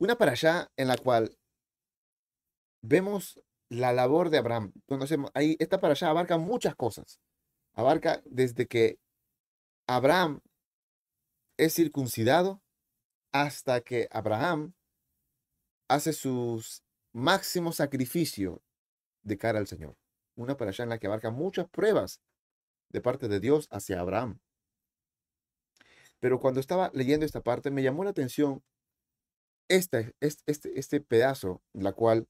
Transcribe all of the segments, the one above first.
Una para allá en la cual vemos la labor de Abraham. Conocemos, ahí, esta para allá abarca muchas cosas. Abarca desde que Abraham es circuncidado hasta que Abraham hace sus máximo sacrificio de cara al Señor. Una para allá en la que abarca muchas pruebas de parte de Dios hacia Abraham. Pero cuando estaba leyendo esta parte, me llamó la atención este, este, este pedazo, la cual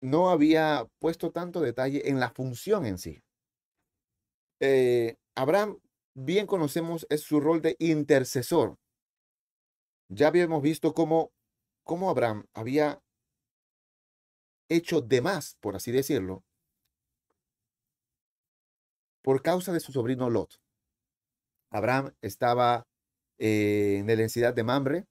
no había puesto tanto detalle en la función en sí. Eh, Abraham, bien conocemos, es su rol de intercesor. Ya habíamos visto cómo, cómo Abraham había hecho de más, por así decirlo, por causa de su sobrino Lot. Abraham estaba eh, en la densidad de Mamre.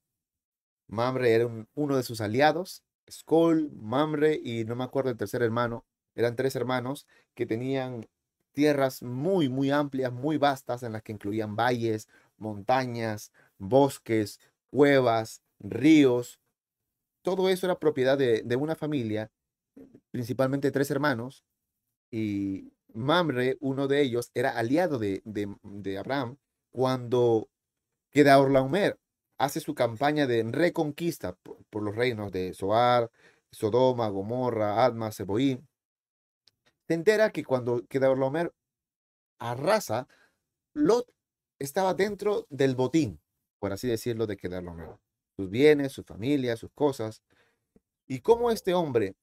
Mamre era uno de sus aliados. Skoll, Mamre y no me acuerdo el tercer hermano. Eran tres hermanos que tenían tierras muy, muy amplias, muy vastas, en las que incluían valles, montañas, bosques, cuevas, ríos. Todo eso era propiedad de, de una familia, principalmente tres hermanos, y Mamre, uno de ellos, era aliado de, de, Abraham cuando Kedaorlaomer hace su campaña de reconquista por, los reinos de Soar, Sodoma, Gomorra, Adma, Seboín. Se entera que cuando Kedaorlaomer arrasa, Lot estaba dentro del botín, por así decirlo, de Kedaorlaomer. Sus bienes, su familia, sus cosas. Y cómo este hombre,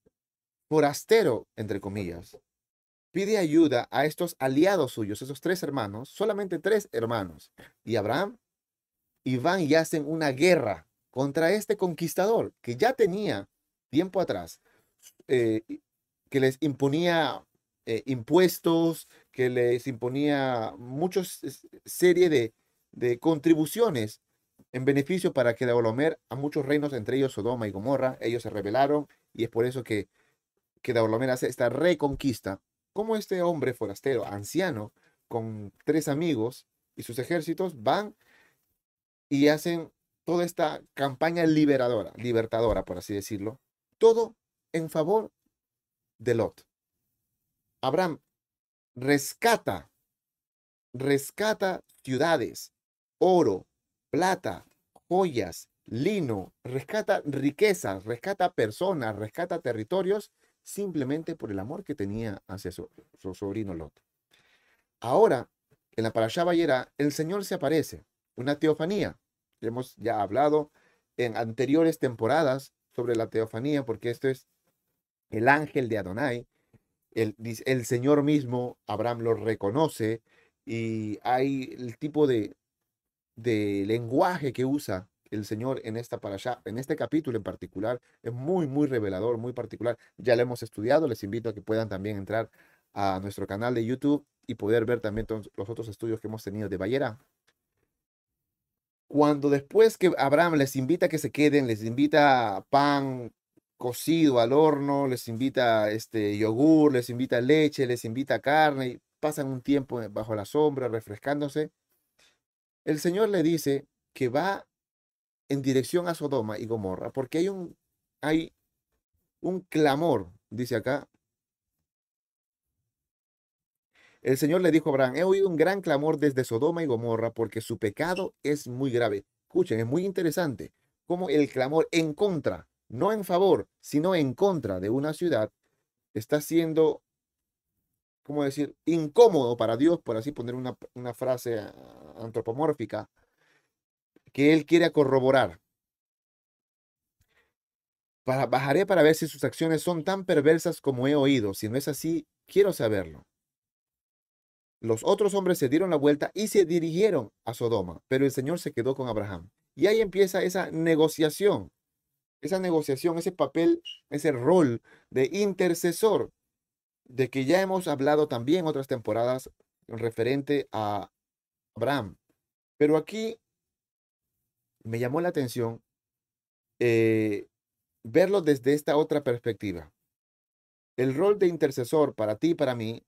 forastero, entre comillas, pide ayuda a estos aliados suyos, esos tres hermanos, solamente tres hermanos, y Abraham, y van y hacen una guerra contra este conquistador que ya tenía tiempo atrás, eh, que les imponía eh, impuestos, que les imponía muchas serie de, de contribuciones en beneficio para que Daolomer a muchos reinos, entre ellos Sodoma y Gomorra, ellos se rebelaron y es por eso que, que Daolomer hace esta reconquista. Cómo este hombre forastero, anciano, con tres amigos y sus ejércitos van y hacen toda esta campaña liberadora, libertadora, por así decirlo, todo en favor de Lot. Abraham rescata, rescata ciudades, oro, plata, joyas, lino, rescata riquezas, rescata personas, rescata territorios simplemente por el amor que tenía hacia su, sobrino Lot. Ahora, en la Parashá Bayera, el Señor se aparece, una teofanía. Hemos ya hablado en anteriores temporadas sobre la teofanía, porque esto es el ángel de Adonai. El, el Señor mismo, Abraham lo reconoce y hay el tipo de, lenguaje que usa el Señor en esta para en este capítulo en particular, es muy, muy revelador, muy particular. Ya lo hemos estudiado, les invito a que puedan también entrar a nuestro canal de YouTube y poder ver también los otros estudios que hemos tenido de Ballera. Cuando después que Abraham les invita a que se queden, les invita pan cocido al horno, les invita este yogur, les invita leche, les invita carne, y pasan un tiempo bajo la sombra refrescándose. El Señor le dice que va en dirección a Sodoma y Gomorra, porque hay un, hay un clamor, dice acá. El Señor le dijo a Abraham, he oído un gran clamor desde Sodoma y Gomorra porque su pecado es muy grave. Escuchen, es muy interesante cómo el clamor en contra, no en favor, sino en contra de una ciudad, está siendo, ¿cómo decir?, incómodo para Dios, por así poner una, una frase antropomórfica, que él quiere corroborar. Para, bajaré para ver si sus acciones son tan perversas como he oído. Si no es así, quiero saberlo. Los otros hombres se dieron la vuelta y se dirigieron a Sodoma, pero el Señor se quedó con Abraham. Y ahí empieza esa negociación, esa negociación, ese papel, ese rol de intercesor, de que ya hemos hablado también otras temporadas referente a Abraham. Pero aquí me llamó la atención eh, verlo desde esta otra perspectiva. El rol de intercesor para ti y para mí,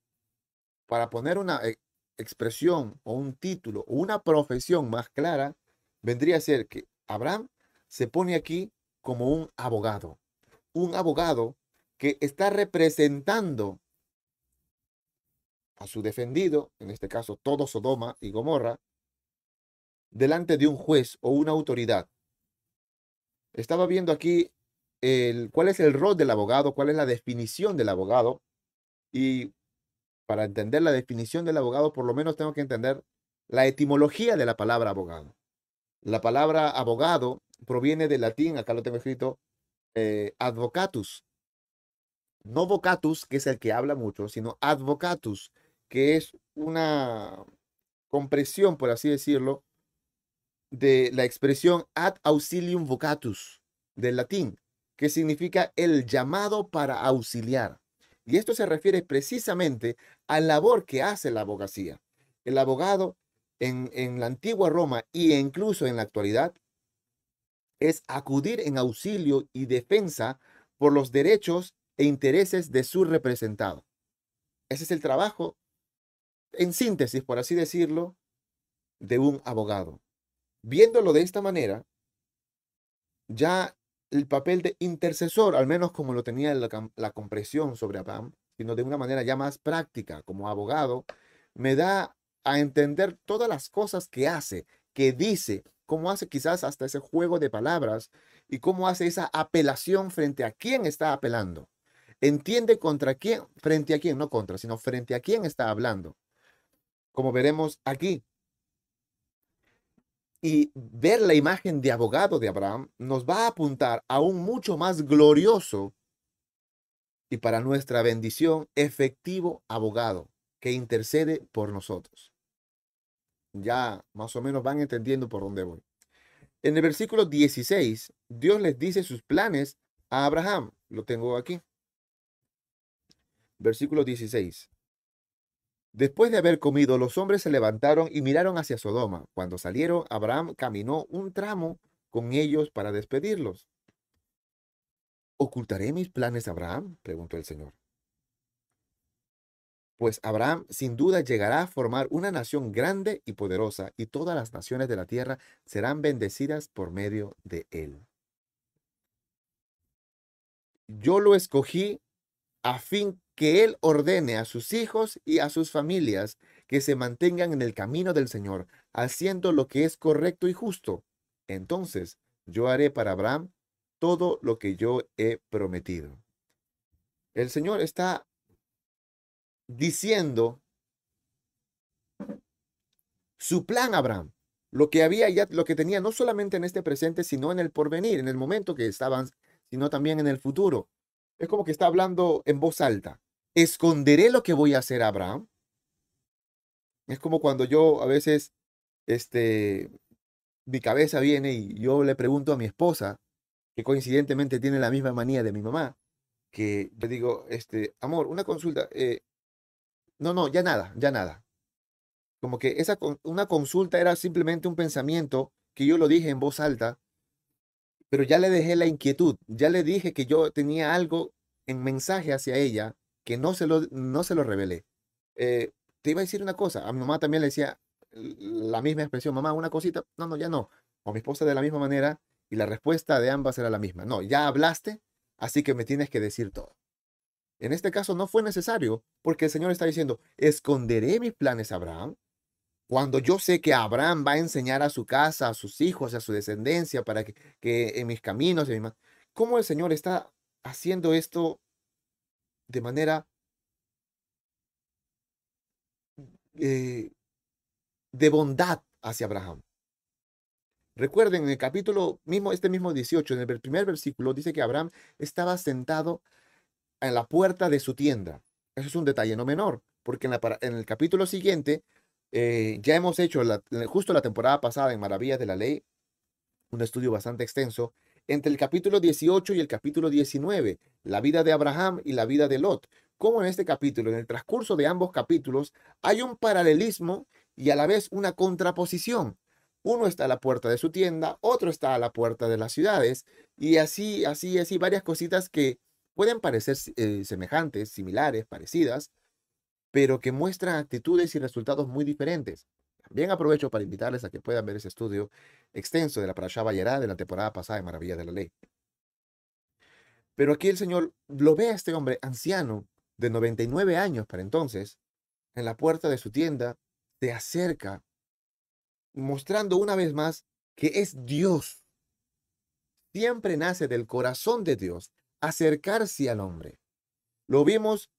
para poner una eh, expresión o un título o una profesión más clara, vendría a ser que Abraham se pone aquí como un abogado. Un abogado que está representando a su defendido, en este caso todo Sodoma y Gomorra, delante de un juez o una autoridad. Estaba viendo aquí el, cuál es el rol del abogado, cuál es la definición del abogado. Y para entender la definición del abogado, por lo menos tengo que entender la etimología de la palabra abogado. La palabra abogado proviene del latín, acá lo tengo escrito, eh, advocatus. No vocatus, que es el que habla mucho, sino advocatus, que es una compresión, por así decirlo, de la expresión ad auxilium vocatus del latín, que significa el llamado para auxiliar. Y esto se refiere precisamente a la labor que hace la abogacía. El abogado en, la antigua Roma e incluso en la actualidad es acudir en auxilio y defensa por los derechos e intereses de su representado. Ese es el trabajo, en síntesis, por así decirlo, de un abogado. Viéndolo de esta manera, ya el papel de intercesor, al menos como lo tenía la, la compresión sobre Abraham, sino de una manera ya más práctica, como abogado, me da a entender todas las cosas que hace, que dice, cómo hace quizás hasta ese juego de palabras y cómo hace esa apelación frente a quién está apelando. Entiende contra quién, frente a quién, no contra, sino frente a quién está hablando. Como veremos aquí, y ver la imagen de abogado de Abraham nos va a apuntar a un mucho más glorioso y para nuestra bendición efectivo abogado que intercede por nosotros. Ya más o menos van entendiendo por dónde voy. En el versículo 16, Dios les dice sus planes a Abraham. Lo tengo aquí. Versículo 16. Después de haber comido, los hombres se levantaron y miraron hacia Sodoma. Cuando salieron, Abraham caminó un tramo con ellos para despedirlos. ¿Ocultaré mis planes Abraham? preguntó el Señor. Pues Abraham sin duda llegará a formar una nación grande y poderosa, y todas las naciones de la tierra serán bendecidas por medio de él. Yo lo escogí a fin que Él ordene a sus hijos y a sus familias que se mantengan en el camino del Señor, haciendo lo que es correcto y justo. Entonces yo haré para Abraham todo lo que yo he prometido. El Señor está diciendo su plan Abraham, lo que había ya, lo que tenía no solamente en este presente, sino en el porvenir, en el momento que estaban, sino también en el futuro. Es como que está hablando en voz alta. ¿Esconderé lo que voy a hacer a Abraham? Es como cuando yo a veces, este, mi cabeza viene y yo le pregunto a mi esposa, que coincidentemente tiene la misma manía de mi mamá, que le digo, este, amor, una consulta, eh, no, no, ya nada, ya nada. Como que esa, una consulta era simplemente un pensamiento que yo lo dije en voz alta, pero ya le dejé la inquietud, ya le dije que yo tenía algo en mensaje hacia ella que no se lo, no se lo revelé. Eh, te iba a decir una cosa, a mi mamá también le decía la misma expresión, mamá, una cosita, no, no, ya no. O mi esposa de la misma manera y la respuesta de ambas era la misma. No, ya hablaste, así que me tienes que decir todo. En este caso no fue necesario porque el Señor está diciendo, esconderé mis planes a Abraham. Cuando yo sé que Abraham va a enseñar a su casa, a sus hijos, a su descendencia, para que, que en mis caminos, en ¿cómo el Señor está haciendo esto de manera eh, de bondad hacia Abraham. Recuerden, en el capítulo mismo, este mismo 18, en el primer versículo, dice que Abraham estaba sentado en la puerta de su tienda. Eso es un detalle no menor, porque en, el capítulo siguiente eh, ya hemos hecho, justo la temporada pasada en Maravillas de la Ley, un estudio bastante extenso, entre el capítulo 18 y el capítulo 19, la vida de Abraham y la vida de Lot. Como en este capítulo, en el transcurso de ambos capítulos, hay un paralelismo y a la vez una contraposición. Uno está a la puerta de su tienda, otro está a la puerta de las ciudades, y así, así, así, varias cositas que pueden parecer eh, semejantes, similares, parecidas, pero que muestran actitudes y resultados muy diferentes. También aprovecho para invitarles a que puedan ver ese estudio extenso de la Parashá Bayerá de la temporada pasada de Maravilla de la Ley. Pero aquí el Señor lo ve a este hombre anciano de 99 años para entonces, en la puerta de su tienda, se acerca, mostrando una vez más que es Dios. Siempre nace del corazón de Dios acercarse al hombre. Lo vimos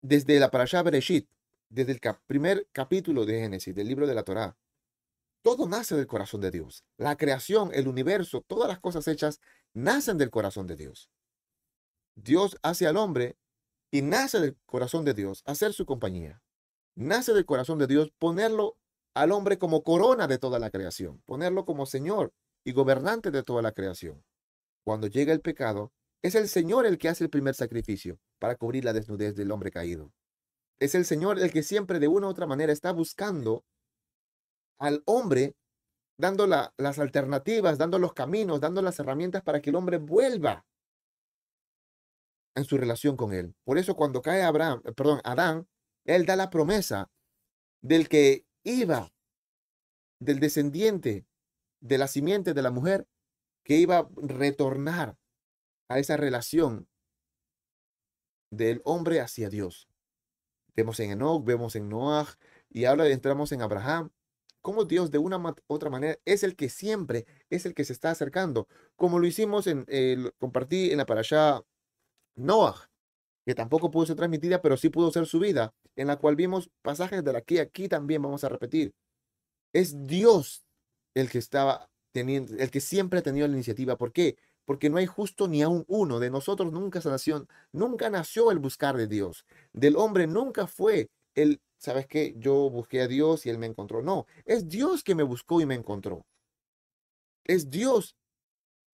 desde la Parashá Bereshit, desde el primer capítulo de Génesis, del libro de la Torá. Todo nace del corazón de Dios. La creación, el universo, todas las cosas hechas nacen del corazón de Dios. Dios hace al hombre y nace del corazón de Dios hacer su compañía. Nace del corazón de Dios ponerlo al hombre como corona de toda la creación, ponerlo como Señor y gobernante de toda la creación. Cuando llega el pecado, es el Señor el que hace el primer sacrificio para cubrir la desnudez del hombre caído. Es el Señor el que siempre de una u otra manera está buscando al hombre, dando las alternativas, dando los caminos, dando las herramientas para que el hombre vuelva en su relación con él. Por eso cuando cae Abraham, eh, perdón, Adán, él da la promesa del que iba, del descendiente de la simiente de la mujer, que iba a retornar a esa relación del hombre hacia Dios. Vemos en Enoch, vemos en Noah, y ahora entramos en Abraham. Como Dios de una otra manera es el que siempre es el que se está acercando, como lo hicimos en, eh, compartí en la parasha Noah, que tampoco pudo ser transmitida, pero sí pudo ser subida, en la cual vimos pasajes de la que aquí también vamos a repetir. Es Dios el que estaba teniendo, el que siempre ha tenido la iniciativa. ¿Por qué? Porque no hay justo ni aún uno. De nosotros nunca nació, nunca nació el buscar de Dios. Del hombre nunca fue el, ¿sabes qué? Yo busqué a Dios y él me encontró. No, es Dios que me buscó y me encontró. Es Dios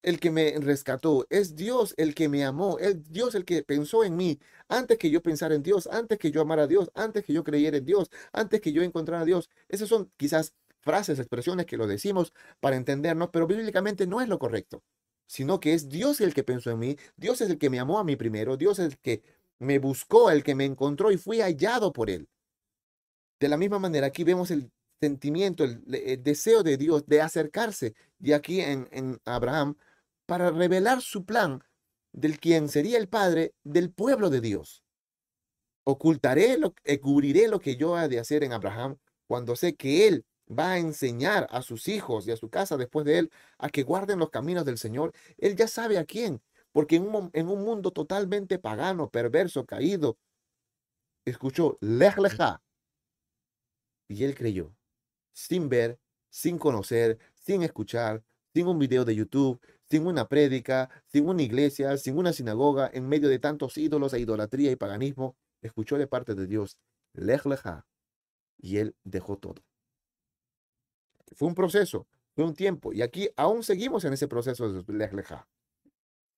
el que me rescató, es Dios el que me amó, es Dios el que pensó en mí antes que yo pensara en Dios, antes que yo amara a Dios, antes que yo creyera en Dios, antes que yo encontrara a Dios. Esas son quizás frases, expresiones que lo decimos para entendernos, pero bíblicamente no es lo correcto, sino que es Dios el que pensó en mí, Dios es el que me amó a mí primero, Dios es el que me buscó, el que me encontró y fui hallado por él. De la misma manera, aquí vemos el sentimiento, el, deseo de Dios de acercarse. Y aquí en Abraham para revelar su plan del quien sería el padre del pueblo de Dios. Ocultaré, lo, eh, cubriré lo que yo ha de hacer en Abraham cuando sé que él va a enseñar a sus hijos y a su casa después de él a que guarden los caminos del Señor. Él ya sabe a quién, porque en un, mundo totalmente pagano, perverso, caído, escuchó lej leja y él creyó, sin ver, sin conocer, sin escuchar, sin un video de YouTube, sin una prédica, sin una iglesia, sin una sinagoga, en medio de tantos ídolos e idolatría y paganismo, escuchó de parte de Dios, Lech Lecha, y él dejó todo. Fue un proceso, fue un tiempo, y aquí aún seguimos en ese proceso de Lech Lecha.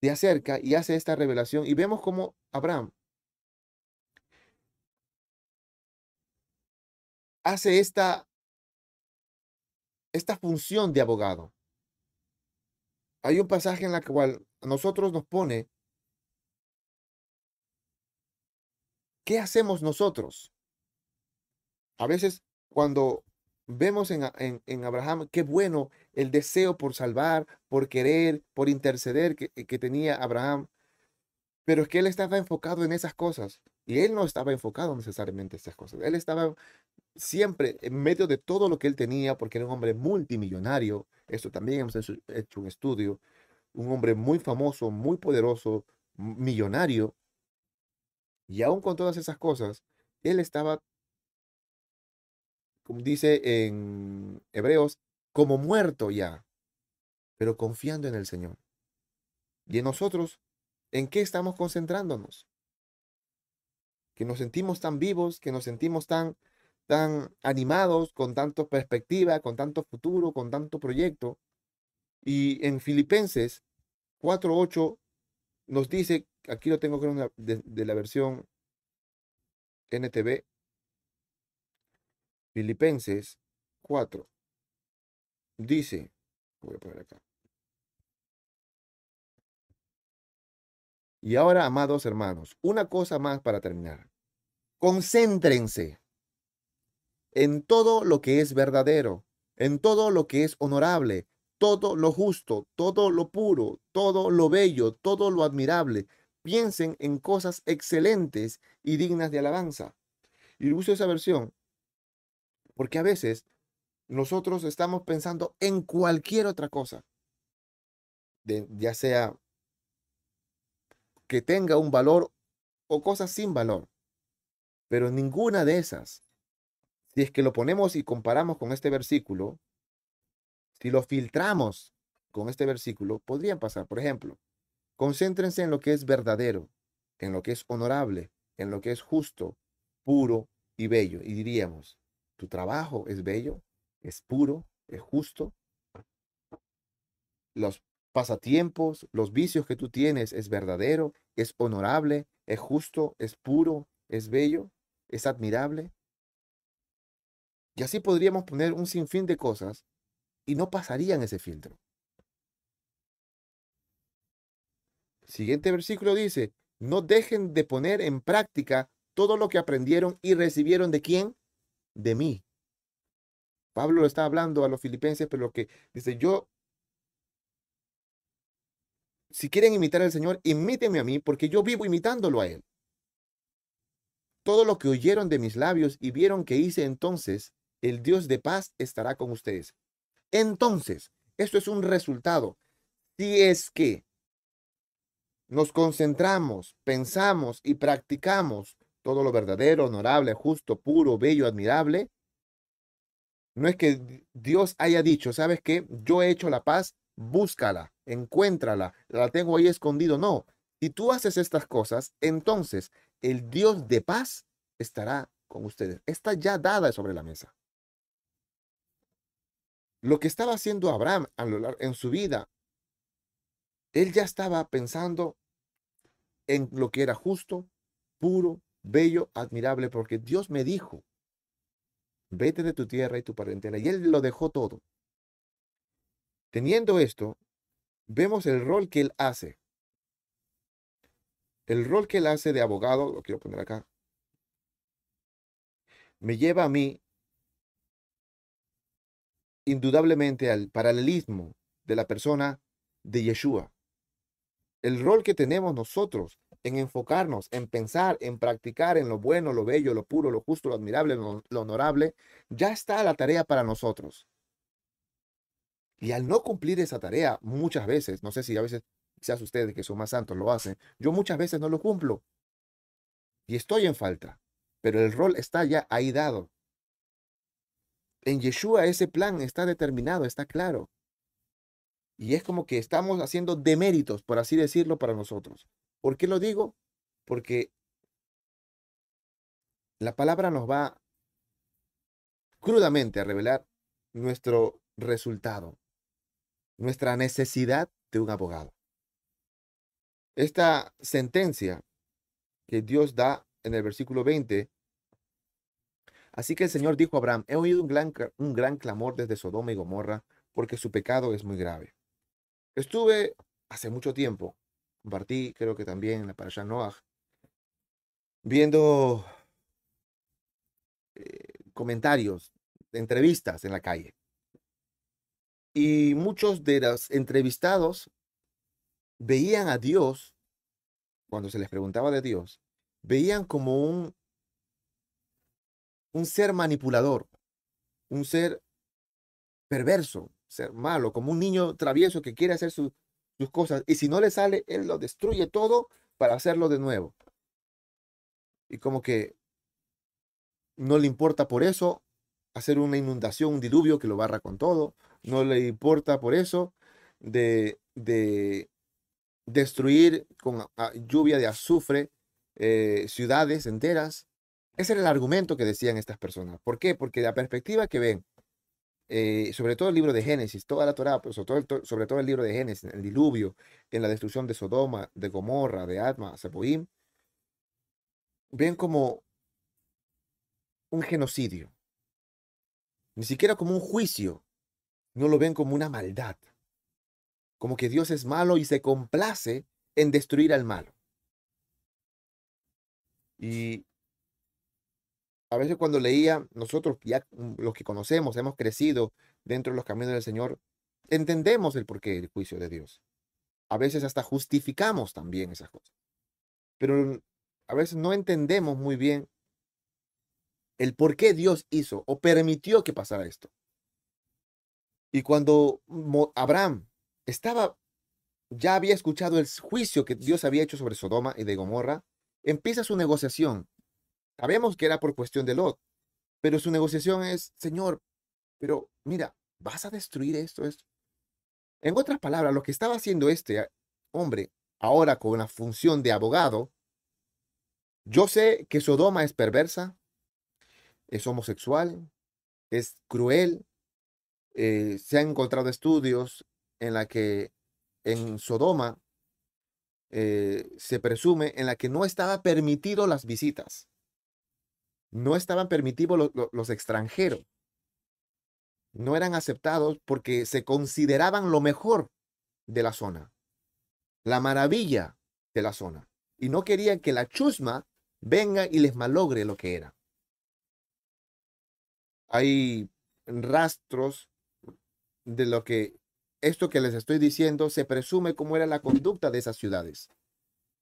Se acerca y hace esta revelación, y vemos cómo Abraham hace esta, esta función de abogado hay un pasaje en la cual a nosotros nos pone, ¿qué hacemos nosotros? A veces cuando vemos en, en, Abraham qué bueno el deseo por salvar, por querer, por interceder que, que tenía Abraham, pero es que él estaba enfocado en esas cosas y él no estaba enfocado necesariamente en esas cosas. Él estaba siempre en medio de todo lo que él tenía, porque era un hombre multimillonario. Esto también hemos hecho un estudio. Un hombre muy famoso, muy poderoso, millonario. Y aún con todas esas cosas, él estaba, como dice en Hebreos, como muerto ya, pero confiando en el Señor. Y en nosotros, ¿en qué estamos concentrándonos? Que nos sentimos tan vivos, que nos sentimos tan tan animados, con tanta perspectiva, con tanto futuro, con tanto proyecto. Y en Filipenses 4.8 nos dice, aquí lo tengo de, de la versión NTV, Filipenses 4, dice, voy a poner acá. Y ahora, amados hermanos, una cosa más para terminar. Concéntrense en todo lo que es verdadero, en todo lo que es honorable, todo lo justo, todo lo puro, todo lo bello, todo lo admirable. Piensen en cosas excelentes y dignas de alabanza. Y uso esa versión porque a veces nosotros estamos pensando en cualquier otra cosa, ya sea que tenga un valor o cosas sin valor. Pero ninguna de esas, si es que lo ponemos y comparamos con este versículo, si lo filtramos con este versículo, podrían pasar. Por ejemplo, concéntrense en lo que es verdadero, en lo que es honorable, en lo que es justo, puro y bello. Y diríamos, tu trabajo es bello, es puro, es justo. Los pasatiempos, los vicios que tú tienes es verdadero, es honorable, es justo, es puro, es bello, es admirable. Y así podríamos poner un sinfín de cosas y no pasarían ese filtro. Siguiente versículo dice, no dejen de poner en práctica todo lo que aprendieron y recibieron de quién? De mí. Pablo lo está hablando a los filipenses, pero lo que dice, yo, si quieren imitar al Señor, imítenme a mí, porque yo vivo imitándolo a Él. Todo lo que oyeron de mis labios y vieron que hice entonces, el Dios de paz estará con ustedes. Entonces, esto es un resultado. Si es que nos concentramos, pensamos y practicamos todo lo verdadero, honorable, justo, puro, bello, admirable, no es que Dios haya dicho, ¿sabes qué? Yo he hecho la paz, búscala, encuéntrala, la tengo ahí escondido. No, si tú haces estas cosas, entonces el Dios de paz estará con ustedes. Está ya dada sobre la mesa. Lo que estaba haciendo Abraham en su vida, él ya estaba pensando en lo que era justo, puro, bello, admirable, porque Dios me dijo, vete de tu tierra y tu parentela. Y él lo dejó todo. Teniendo esto, vemos el rol que él hace. El rol que él hace de abogado, lo quiero poner acá, me lleva a mí indudablemente al paralelismo de la persona de Yeshua. El rol que tenemos nosotros en enfocarnos, en pensar, en practicar en lo bueno, lo bello, lo puro, lo justo, lo admirable, lo, honorable, ya está la tarea para nosotros. Y al no cumplir esa tarea, muchas veces, no sé si a veces quizás ustedes que son más santos lo hacen, yo muchas veces no lo cumplo. Y estoy en falta, pero el rol está ya ahí dado. En Yeshua ese plan está determinado, está claro. Y es como que estamos haciendo deméritos, por así decirlo, para nosotros. ¿Por qué lo digo? Porque la palabra nos va crudamente a revelar nuestro resultado, nuestra necesidad de un abogado. Esta sentencia que Dios da en el versículo 20, así que el Señor dijo a Abraham, he oído un gran, un gran clamor desde Sodoma y Gomorra porque su pecado es muy grave. Estuve hace mucho tiempo compartí, creo que también en la Parashat Noah, viendo eh, comentarios, entrevistas en la calle. Y muchos de los entrevistados veían a Dios, cuando se les preguntaba de Dios, veían como un, un ser manipulador, un ser perverso, ser malo, como un niño travieso que quiere hacer su, sus cosas. Y si no le sale, él lo destruye todo para hacerlo de nuevo. Y como que no le importa por eso hacer una inundación, un diluvio que lo barra con todo. No le importa por eso de, de destruir con lluvia de azufre eh, ciudades enteras. Ese era el argumento que decían estas personas. ¿Por qué? Porque la perspectiva que ven eh, sobre todo el libro de Génesis, toda la Torá, pero sobre todo, sobre todo el libro de Génesis, el diluvio, en la destrucción de Sodoma, de Gomorra, de Atma, Seboim, ven como un genocidio, ni siquiera como un juicio, no lo ven como una maldad, como que Dios es malo y se complace en destruir al malo. Y a veces cuando leía, nosotros ya mm, los que conocemos, hemos crecido dentro de los caminos del Señor, entendemos el porqué del juicio de Dios. A veces hasta justificamos también esas cosas. Pero a veces no entendemos muy bien el por qué Dios hizo o permitió que pasara esto. Y cuando Abraham estaba, ya había escuchado el juicio que Dios había hecho sobre Sodoma y de Gomorra, empieza su negociación. Sabemos que era por cuestión de Lot, pero su negociación es, Señor, pero mira, vas a destruir esto, esto. En otras palabras, lo que estaba haciendo este hombre ahora con la función de abogado, yo sé que Sodoma es perversa, es homosexual, es cruel. Eh, se han encontrado estudios en la que en Sodoma eh, se presume en la que no estaba permitido las visitas. No estaban permitidos los extranjeros. No eran aceptados porque se consideraban lo mejor de la zona, la maravilla de la zona. Y no querían que la chusma venga y les malogre lo que era hay rastros de lo que esto que les estoy diciendo se presume cómo era la conducta de esas ciudades.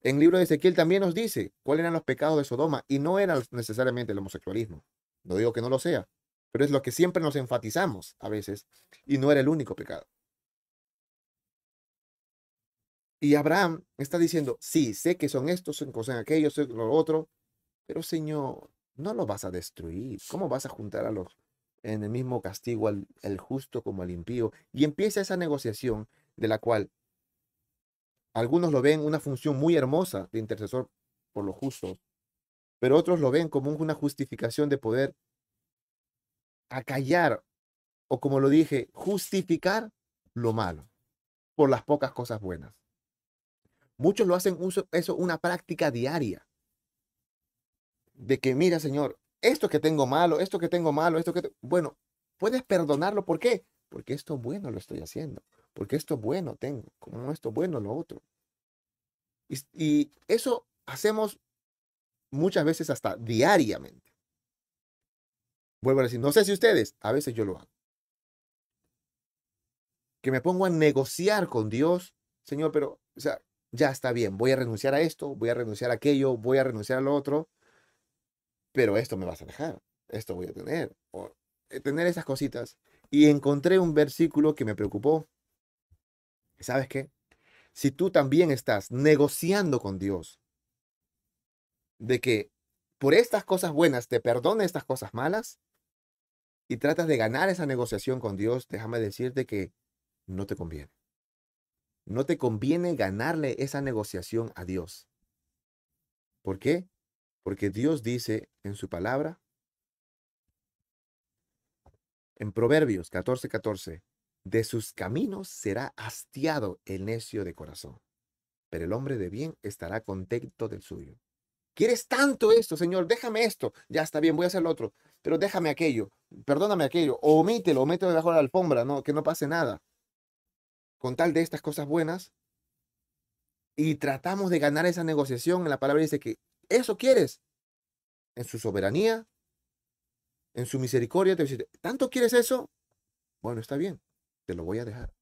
En el libro de Ezequiel también nos dice cuáles eran los pecados de Sodoma y no era necesariamente el homosexualismo. No digo que no lo sea, pero es lo que siempre nos enfatizamos a veces y no era el único pecado. Y Abraham está diciendo, sí, sé que son estos, son aquellos, son lo otro, pero Señor, no lo vas a destruir. ¿Cómo vas a juntar a los en el mismo castigo al justo como al impío? Y empieza esa negociación de la cual algunos lo ven una función muy hermosa de intercesor por los justos, pero otros lo ven como una justificación de poder acallar o como lo dije, justificar lo malo por las pocas cosas buenas. Muchos lo hacen eso una práctica diaria de que, mira, Señor, esto que tengo malo, esto que tengo malo, esto que... Bueno, puedes perdonarlo. ¿Por qué? Porque esto bueno lo estoy haciendo. Porque esto bueno tengo. Como esto bueno lo otro. Y, y eso hacemos muchas veces hasta diariamente. Vuelvo a decir, no sé si ustedes, a veces yo lo hago. Que me pongo a negociar con Dios, Señor, pero, o ya está bien, voy a renunciar a esto, voy a renunciar a aquello, voy a renunciar a lo otro, pero esto me vas a dejar, esto voy a tener, o eh, tener esas cositas. Y encontré un versículo que me preocupó. ¿Sabes qué? Si tú también estás negociando con Dios de que por estas cosas buenas te perdone estas cosas malas y tratas de ganar esa negociación con Dios, déjame decirte que no te conviene. No te conviene ganarle esa negociación a Dios. ¿Por qué? Porque Dios dice en su palabra, en Proverbios 14:14, 14, de sus caminos será hastiado el necio de corazón, pero el hombre de bien estará contento del suyo. ¿Quieres tanto esto, Señor? Déjame esto. Ya está bien, voy a hacer lo otro. Pero déjame aquello. Perdóname aquello. O omítelo, omítelo debajo de la alfombra, no, que no pase nada. Con tal de estas cosas buenas. Y tratamos de ganar esa negociación. La palabra dice que ¿Eso quieres? En su soberanía, en su misericordia, te dice, ¿tanto quieres eso? Bueno, está bien, te lo voy a dejar.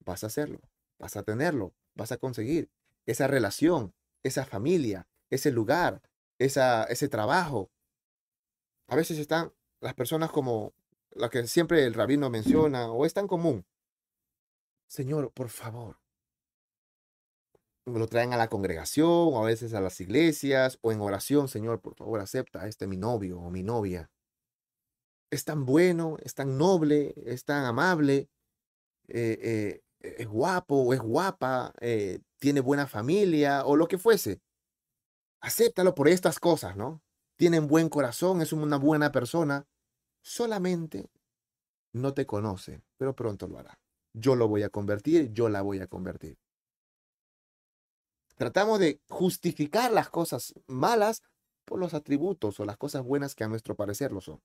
Vas a hacerlo, vas a tenerlo, vas a conseguir esa relación, esa familia, ese lugar, esa, ese trabajo. A veces están las personas como la que siempre el rabino menciona, o es tan común. Señor, por favor, lo traen a la congregación o a veces a las iglesias o en oración, Señor, por favor, acepta a este mi novio o mi novia. Es tan bueno, es tan noble, es tan amable, eh, eh, es guapo o es guapa, eh, tiene buena familia o lo que fuese. Acéptalo por estas cosas, ¿no? Tienen buen corazón, es una buena persona. Solamente no te conoce, pero pronto lo hará. Yo lo voy a convertir, yo la voy a convertir. Tratamos de justificar las cosas malas por los atributos o las cosas buenas que a nuestro parecer lo son.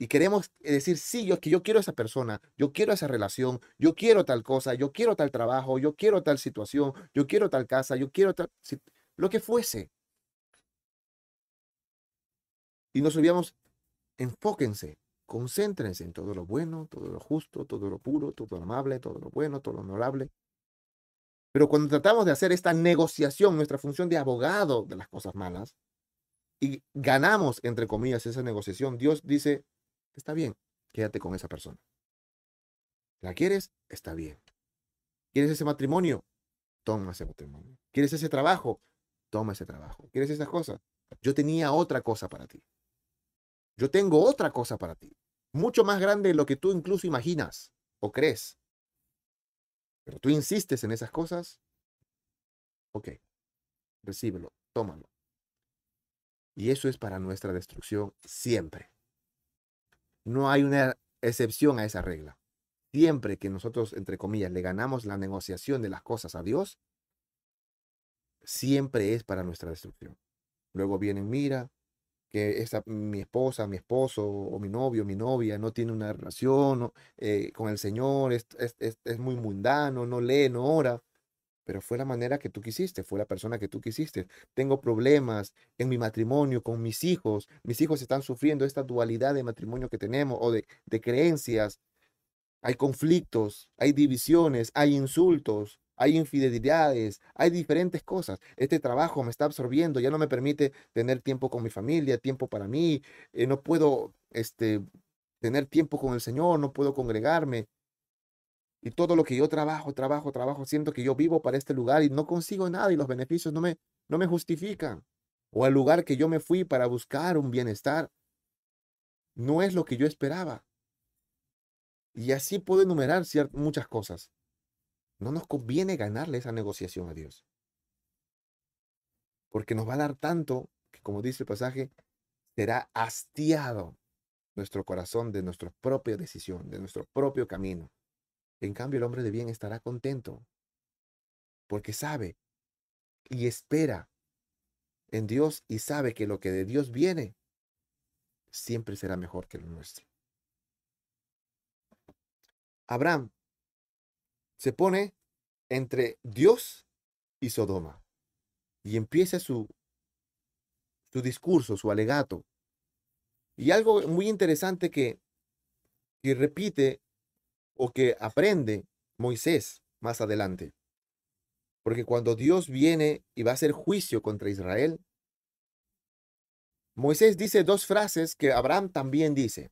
Y queremos decir, sí, yo, que yo quiero esa persona, yo quiero esa relación, yo quiero tal cosa, yo quiero tal trabajo, yo quiero tal situación, yo quiero tal casa, yo quiero tal, lo que fuese. Y nos olvidamos, enfóquense Concéntrense en todo lo bueno, todo lo justo, todo lo puro, todo lo amable, todo lo bueno, todo lo honorable. Pero cuando tratamos de hacer esta negociación, nuestra función de abogado de las cosas malas, y ganamos, entre comillas, esa negociación, Dios dice, está bien, quédate con esa persona. ¿La quieres? Está bien. ¿Quieres ese matrimonio? Toma ese matrimonio. ¿Quieres ese trabajo? Toma ese trabajo. ¿Quieres esas cosas? Yo tenía otra cosa para ti. Yo tengo otra cosa para ti. Mucho más grande de lo que tú incluso imaginas o crees. Pero tú insistes en esas cosas. Ok. Recíbelo. Tómalo. Y eso es para nuestra destrucción siempre. No hay una excepción a esa regla. Siempre que nosotros, entre comillas, le ganamos la negociación de las cosas a Dios, siempre es para nuestra destrucción. Luego vienen, mira, que esta, mi esposa, mi esposo o mi novio, mi novia no tiene una relación eh, con el Señor, es, es, muy mundano, no lee, no ora pero fue la manera que tú quisiste, fue la persona que tú quisiste. Tengo problemas en mi matrimonio con mis hijos, mis hijos están sufriendo esta dualidad de matrimonio que tenemos o de, de creencias. Hay conflictos, hay divisiones, hay insultos, hay infidelidades, hay diferentes cosas. Este trabajo me está absorbiendo, ya no me permite tener tiempo con mi familia, tiempo para mí, eh, no puedo este, tener tiempo con el Señor, no puedo congregarme. Y todo lo que yo trabajo, trabajo, trabajo, siento que yo vivo para este lugar y no consigo nada y los beneficios no me, no me justifican. O el lugar que yo me fui para buscar un bienestar no es lo que yo esperaba. Y así puedo enumerar muchas cosas. No nos conviene ganarle esa negociación a Dios. Porque nos va a dar tanto que, como dice el pasaje, será hastiado nuestro corazón de nuestra propia decisión, de nuestro propio camino. En cambio, el hombre de bien estará contento porque sabe y espera en Dios y sabe que lo que de Dios viene siempre será mejor que lo nuestro. Abraham se pone entre Dios y Sodoma y empieza su, su discurso, su alegato. Y algo muy interesante que, que repite o que aprende Moisés más adelante. Porque cuando Dios viene y va a hacer juicio contra Israel, Moisés dice dos frases que Abraham también dice.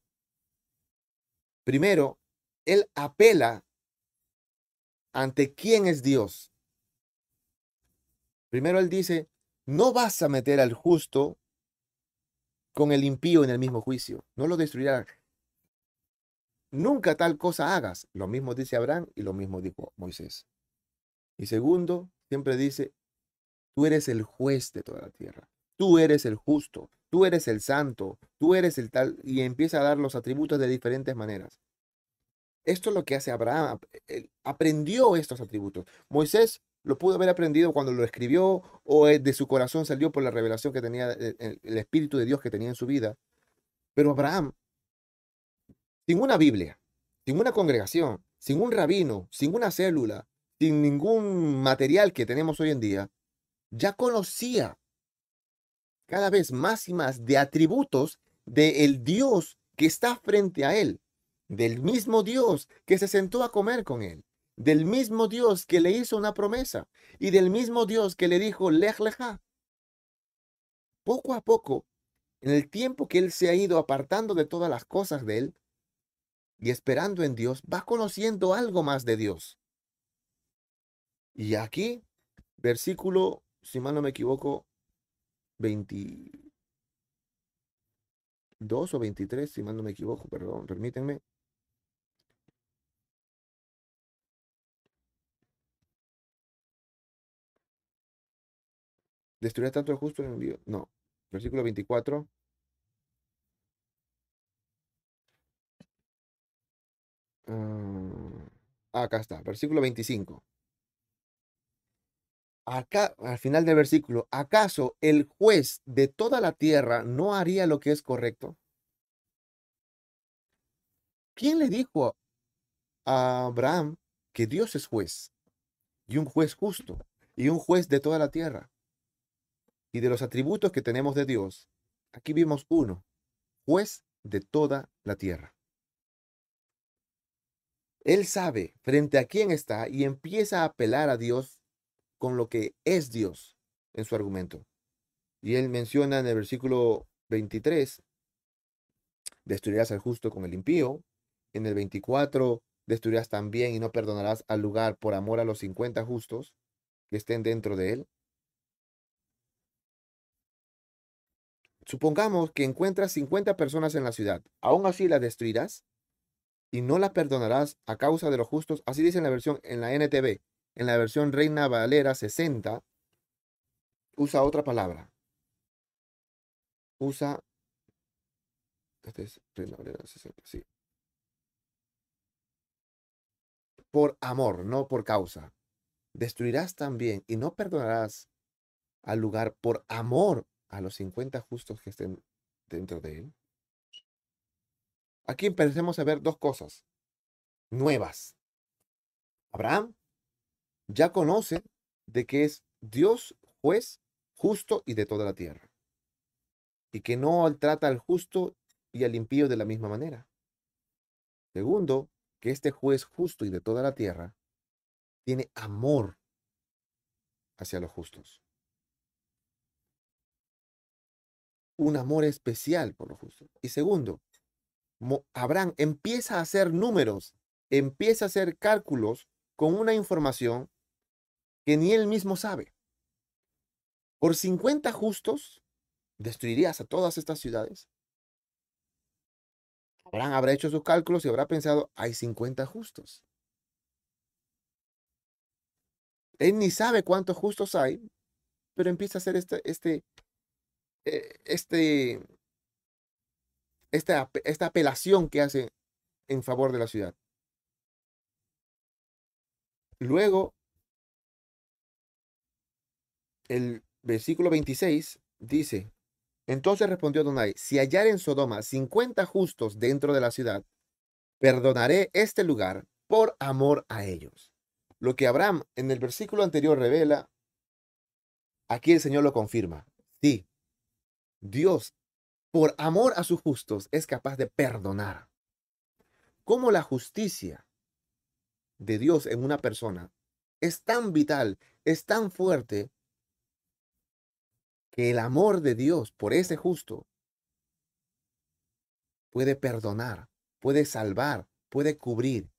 Primero, él apela ante quién es Dios. Primero él dice, no vas a meter al justo con el impío en el mismo juicio, no lo destruirá. Nunca tal cosa hagas. Lo mismo dice Abraham y lo mismo dijo Moisés. Y segundo, siempre dice, tú eres el juez de toda la tierra. Tú eres el justo, tú eres el santo, tú eres el tal, y empieza a dar los atributos de diferentes maneras. Esto es lo que hace Abraham. aprendió estos atributos. Moisés lo pudo haber aprendido cuando lo escribió o de su corazón salió por la revelación que tenía el, el Espíritu de Dios que tenía en su vida. Pero Abraham sin una Biblia, sin una congregación, sin un rabino, sin una célula, sin ningún material que tenemos hoy en día, ya conocía cada vez más y más de atributos del Dios que está frente a él, del mismo Dios que se sentó a comer con él, del mismo Dios que le hizo una promesa y del mismo Dios que le dijo, lej leja. Poco a poco, en el tiempo que él se ha ido apartando de todas las cosas de él, y esperando en Dios, va conociendo algo más de Dios. Y aquí, versículo, si mal no me equivoco, 22 o 23, si mal no me equivoco, perdón, permítanme. ¿Destruirá tanto el justo en el envío? No. Versículo 24. Ah, acá está, versículo 25. Acá, al final del versículo, ¿acaso el juez de toda la tierra no haría lo que es correcto? ¿Quién le dijo a Abraham que Dios es juez y un juez justo y un juez de toda la tierra? Y de los atributos que tenemos de Dios, aquí vimos uno, juez de toda la tierra. Él sabe frente a quién está y empieza a apelar a Dios con lo que es Dios en su argumento. Y él menciona en el versículo 23, destruirás al justo con el impío. En el 24, destruirás también y no perdonarás al lugar por amor a los 50 justos que estén dentro de él. Supongamos que encuentras 50 personas en la ciudad. ¿Aún así las destruirás? y no la perdonarás a causa de los justos. Así dice en la versión en la NTV. En la versión Reina Valera 60 usa otra palabra. Usa este es Reina Valera 60, sí. Por amor, no por causa. Destruirás también y no perdonarás al lugar por amor a los 50 justos que estén dentro de él. Aquí empecemos a ver dos cosas nuevas. Abraham ya conoce de que es Dios juez justo y de toda la tierra. Y que no trata al justo y al impío de la misma manera. Segundo, que este juez justo y de toda la tierra tiene amor hacia los justos. Un amor especial por los justos. Y segundo, Abraham empieza a hacer números, empieza a hacer cálculos con una información que ni él mismo sabe. Por 50 justos, ¿destruirías a todas estas ciudades? Abraham habrá hecho sus cálculos y habrá pensado, hay 50 justos. Él ni sabe cuántos justos hay, pero empieza a hacer este, este, este, esta, esta apelación que hace en favor de la ciudad. Luego, el versículo 26 dice, entonces respondió Donai, si hallar en Sodoma 50 justos dentro de la ciudad, perdonaré este lugar por amor a ellos. Lo que Abraham en el versículo anterior revela, aquí el Señor lo confirma. Sí, Dios por amor a sus justos, es capaz de perdonar. Como la justicia de Dios en una persona es tan vital, es tan fuerte, que el amor de Dios por ese justo puede perdonar, puede salvar, puede cubrir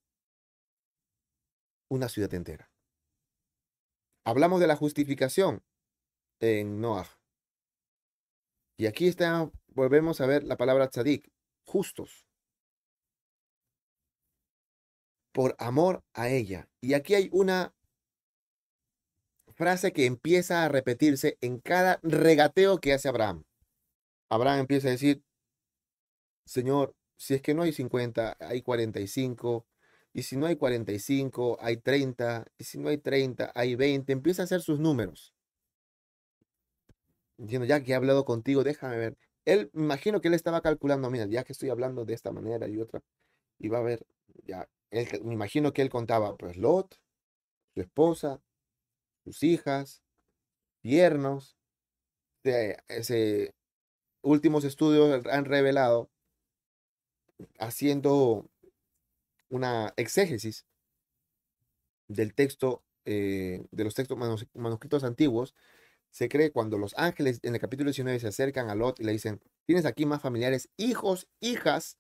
una ciudad entera. Hablamos de la justificación en Noah. Y aquí está volvemos a ver la palabra tzadik, justos, por amor a ella. Y aquí hay una frase que empieza a repetirse en cada regateo que hace Abraham. Abraham empieza a decir, Señor, si es que no hay 50, hay 45, y si no hay 45, hay 30, y si no hay 30, hay 20, empieza a hacer sus números. Diciendo, ya que he hablado contigo, déjame ver él, imagino que él estaba calculando, mira, ya que estoy hablando de esta manera y otra, y va a ver, ya, me imagino que él contaba, pues Lot, su esposa, sus hijas, yernos, ese, últimos estudios han revelado, haciendo una exégesis del texto, eh, de los textos manuscritos antiguos, se cree cuando los ángeles en el capítulo 19 se acercan a Lot y le dicen, tienes aquí más familiares, hijos, hijas,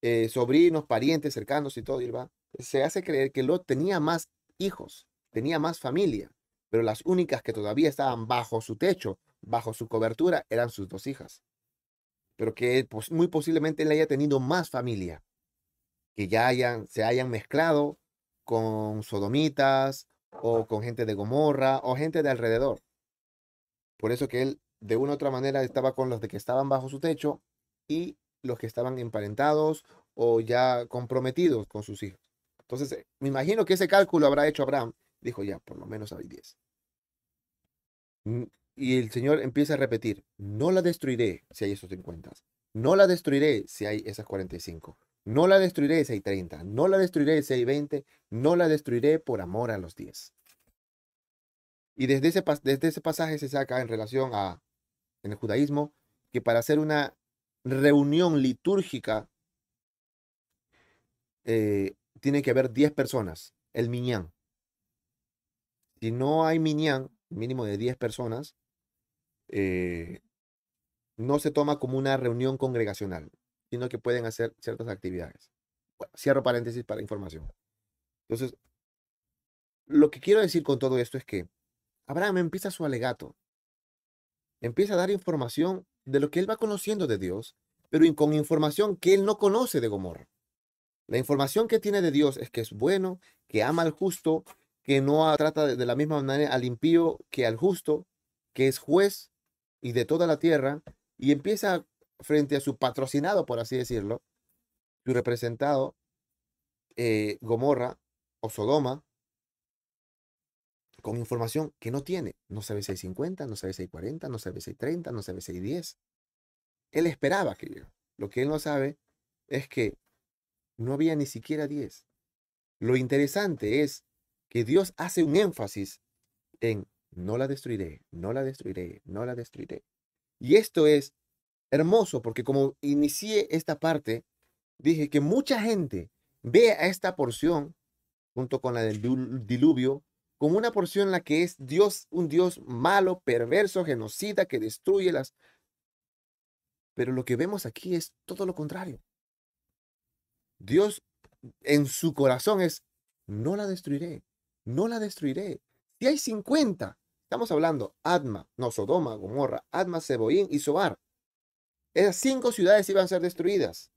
eh, sobrinos, parientes cercanos y todo, y va, se hace creer que Lot tenía más hijos, tenía más familia, pero las únicas que todavía estaban bajo su techo, bajo su cobertura, eran sus dos hijas. Pero que muy posiblemente él haya tenido más familia, que ya hayan, se hayan mezclado con sodomitas o con gente de Gomorra o gente de alrededor. Por eso que él de una u otra manera estaba con los que estaban bajo su techo y los que estaban emparentados o ya comprometidos con sus hijos. Entonces, eh, me imagino que ese cálculo habrá hecho Abraham. Dijo, ya, por lo menos hay 10. Mm, y el Señor empieza a repetir, no la destruiré si hay esos 50. No la destruiré si hay esas 45. No la destruiré si hay 30. No la destruiré si hay 20. No la destruiré por amor a los 10. Y desde ese, desde ese pasaje se saca en relación a, en el judaísmo, que para hacer una reunión litúrgica eh, tiene que haber 10 personas, el miñán. Si no hay miñán, mínimo de 10 personas, eh, no se toma como una reunión congregacional, sino que pueden hacer ciertas actividades. Cierro paréntesis para información. Entonces, lo que quiero decir con todo esto es que Abraham empieza su alegato, empieza a dar información de lo que él va conociendo de Dios, pero con información que él no conoce de Gomorra. La información que tiene de Dios es que es bueno, que ama al justo, que no trata de la misma manera al impío que al justo, que es juez y de toda la tierra, y empieza frente a su patrocinado, por así decirlo, su representado, eh, Gomorra o Sodoma, con información que no tiene. No sabe si hay 50, no sabe si hay 40, no sabe si hay 30, no sabe si hay 10. Él esperaba que Lo que él no sabe es que no había ni siquiera 10. Lo interesante es que Dios hace un énfasis en no la destruiré, no la destruiré, no la destruiré. Y esto es hermoso porque como inicié esta parte, dije que mucha gente ve a esta porción junto con la del diluvio como una porción en la que es Dios, un Dios malo, perverso, genocida, que destruye las... Pero lo que vemos aquí es todo lo contrario. Dios en su corazón es, no la destruiré, no la destruiré. Si hay 50, estamos hablando, Adma, no, Sodoma, Gomorra, Adma, Seboín y Soar. Esas cinco ciudades iban a ser destruidas.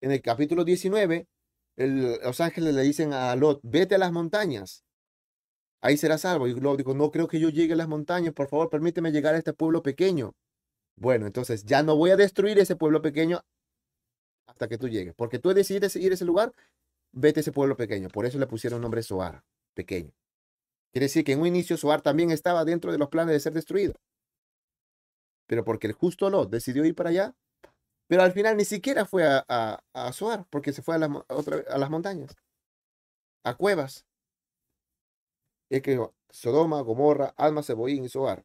En el capítulo 19, los ángeles le dicen a Lot, vete a las montañas ahí será salvo. Y luego dijo, no creo que yo llegue a las montañas, por favor, permíteme llegar a este pueblo pequeño. Bueno, entonces ya no voy a destruir ese pueblo pequeño hasta que tú llegues. Porque tú decides ir a ese lugar, vete a ese pueblo pequeño. Por eso le pusieron nombre Soar, pequeño. Quiere decir que en un inicio Soar también estaba dentro de los planes de ser destruido. Pero porque el justo Lot decidió ir para allá, pero al final ni siquiera fue a, a, Soar, porque se fue a, a las montañas, a cuevas es que Sodoma, Gomorra, Alma, Cebollín y Soar,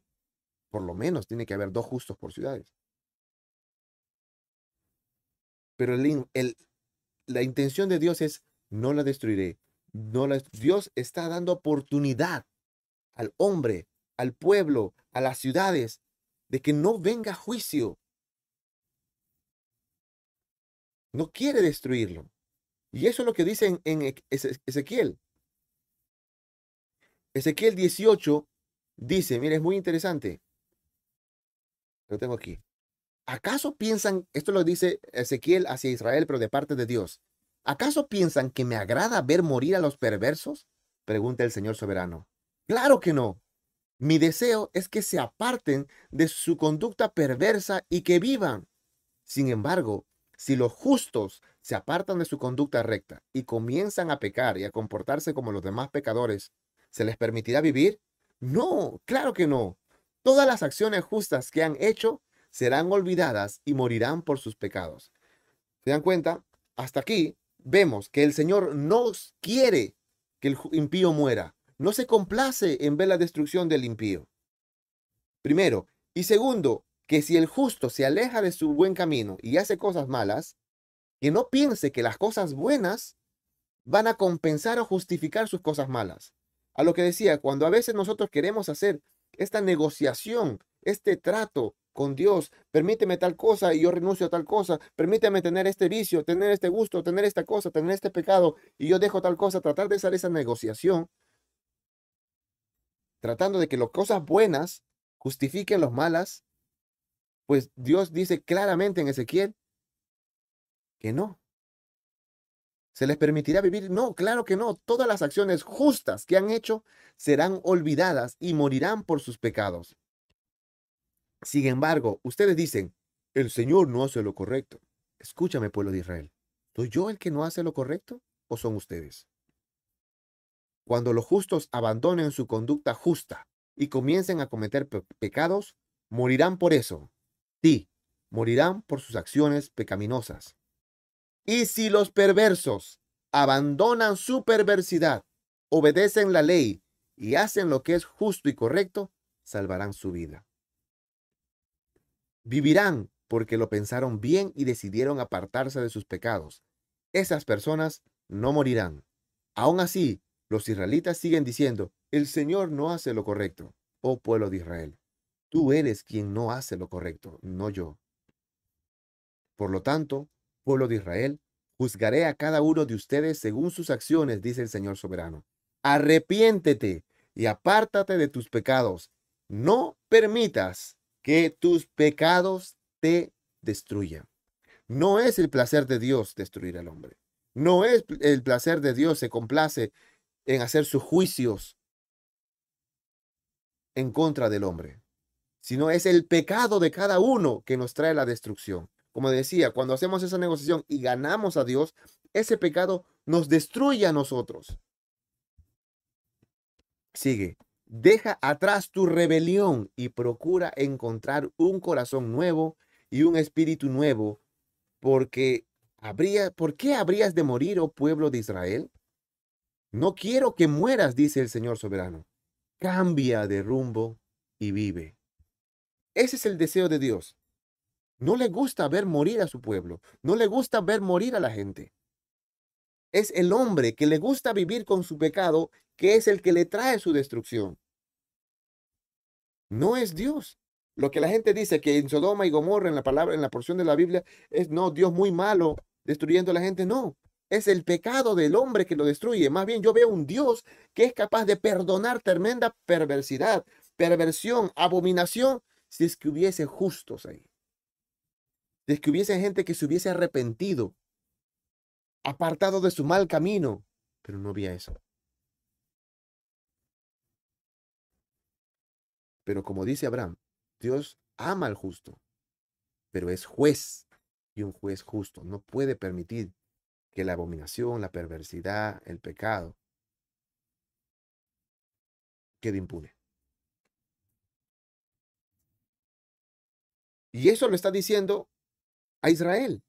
por lo menos tiene que haber dos justos por ciudades. Pero el, la intención de Dios es, no la destruiré. No Dios está dando oportunidad al hombre, al pueblo, a las ciudades, de que no venga juicio. No quiere destruirlo. Y eso es lo que dice en Ezequiel. Ezequiel 18 dice, mire, es muy interesante. Lo tengo aquí. ¿Acaso piensan, esto lo dice Ezequiel hacia Israel, pero de parte de Dios, ¿acaso piensan que me agrada ver morir a los perversos? Pregunta el Señor soberano. Claro que no. Mi deseo es que se aparten de su conducta perversa y que vivan. Sin embargo, si los justos se apartan de su conducta recta y comienzan a pecar y a comportarse como los demás pecadores, ¿Se les permitirá vivir? No, claro que no. Todas las acciones justas que han hecho serán olvidadas y morirán por sus pecados. ¿Se dan cuenta? Hasta aquí vemos que el Señor no quiere que el impío muera. No se complace en ver la destrucción del impío. Primero. Y segundo, que si el justo se aleja de su buen camino y hace cosas malas, que no piense que las cosas buenas van a compensar o justificar sus cosas malas a lo que decía, cuando a veces nosotros queremos hacer esta negociación, este trato con Dios, permíteme tal cosa y yo renuncio a tal cosa, permíteme tener este vicio, tener este gusto, tener esta cosa, tener este pecado y yo dejo tal cosa, tratar de hacer esa negociación, tratando de que las cosas buenas justifiquen las malas, pues Dios dice claramente en Ezequiel que no, ¿Se les permitirá vivir? No, claro que no. Todas las acciones justas que han hecho serán olvidadas y morirán por sus pecados. Sin embargo, ustedes dicen, el Señor no hace lo correcto. Escúchame, pueblo de Israel. ¿Soy yo el que no hace lo correcto o son ustedes? Cuando los justos abandonen su conducta justa y comiencen a cometer pecados, morirán por eso. Sí, morirán por sus acciones pecaminosas. Y si los perversos abandonan su perversidad, obedecen la ley y hacen lo que es justo y correcto, salvarán su vida. Vivirán porque lo pensaron bien y decidieron apartarse de sus pecados. Esas personas no morirán. Aún así, los israelitas siguen diciendo, el Señor no hace lo correcto, oh pueblo de Israel. Tú eres quien no hace lo correcto, no yo. Por lo tanto, pueblo de Israel, juzgaré a cada uno de ustedes según sus acciones, dice el Señor soberano. Arrepiéntete y apártate de tus pecados. No permitas que tus pecados te destruyan. No es el placer de Dios destruir al hombre. No es el placer de Dios, se complace en hacer sus juicios en contra del hombre, sino es el pecado de cada uno que nos trae la destrucción. Como decía, cuando hacemos esa negociación y ganamos a Dios, ese pecado nos destruye a nosotros. Sigue, deja atrás tu rebelión y procura encontrar un corazón nuevo y un espíritu nuevo, porque habría, ¿por qué habrías de morir, oh pueblo de Israel? No quiero que mueras, dice el Señor soberano. Cambia de rumbo y vive. Ese es el deseo de Dios. No le gusta ver morir a su pueblo. No le gusta ver morir a la gente. Es el hombre que le gusta vivir con su pecado, que es el que le trae su destrucción. No es Dios. Lo que la gente dice que en Sodoma y Gomorra, en la palabra, en la porción de la Biblia, es no, Dios muy malo, destruyendo a la gente. No, es el pecado del hombre que lo destruye. Más bien yo veo un Dios que es capaz de perdonar tremenda perversidad, perversión, abominación, si es que hubiese justos ahí. Es que hubiese gente que se hubiese arrepentido, apartado de su mal camino, pero no había eso. Pero como dice Abraham, Dios ama al justo, pero es juez y un juez justo. No puede permitir que la abominación, la perversidad, el pecado quede impune. Y eso lo está diciendo a Israel.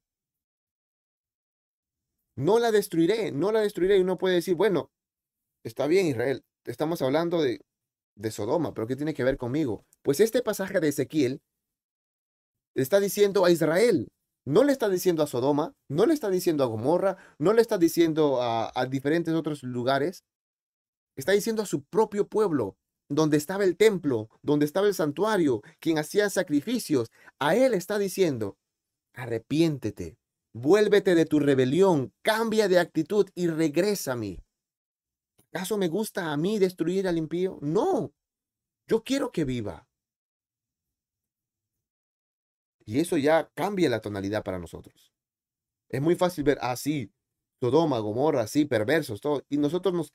No la destruiré, no la destruiré. Y uno puede decir, bueno, está bien Israel, estamos hablando de, de Sodoma, pero ¿qué tiene que ver conmigo? Pues este pasaje de Ezequiel está diciendo a Israel, no le está diciendo a Sodoma, no le está diciendo a Gomorra, no le está diciendo a, diferentes otros lugares, está diciendo a su propio pueblo, donde estaba el templo, donde estaba el santuario, quien hacía sacrificios. A él está diciendo, arrepiéntete, vuélvete de tu rebelión, cambia de actitud y regresa a mí. ¿Acaso me gusta a mí destruir al impío? No, yo quiero que viva. Y eso ya cambia la tonalidad para nosotros. Es muy fácil ver así, ah, Sodoma, Gomorra, así, perversos, todo. Y nosotros nos,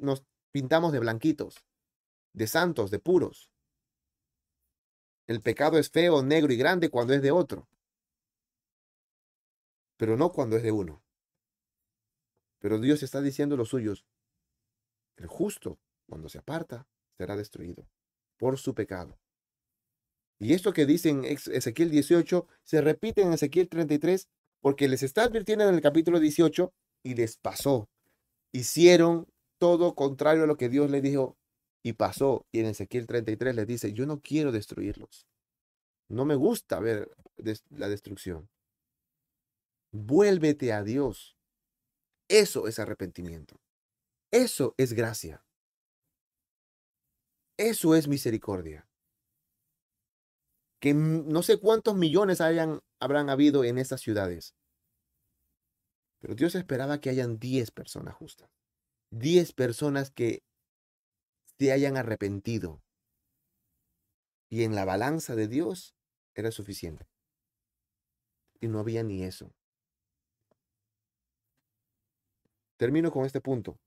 nos pintamos de blanquitos, de santos, de puros. El pecado es feo, negro y grande cuando es de otro. Pero no cuando es de uno. Pero Dios está diciendo los suyos, el justo, cuando se aparta, será destruido por su pecado. Y esto que dice en Ezequiel 18 se repite en Ezequiel 33 porque les está advirtiendo en el capítulo 18 y les pasó. Hicieron todo contrario a lo que Dios les dijo y pasó. Y en Ezequiel 33 les dice, yo no quiero destruirlos. No me gusta ver la destrucción. Vuélvete a Dios. Eso es arrepentimiento. Eso es gracia. Eso es misericordia que no sé cuántos millones hayan, habrán habido en estas ciudades. Pero Dios esperaba que hayan 10 personas justas. 10 personas que se hayan arrepentido. Y en la balanza de Dios era suficiente. Y no había ni eso. Termino con este punto.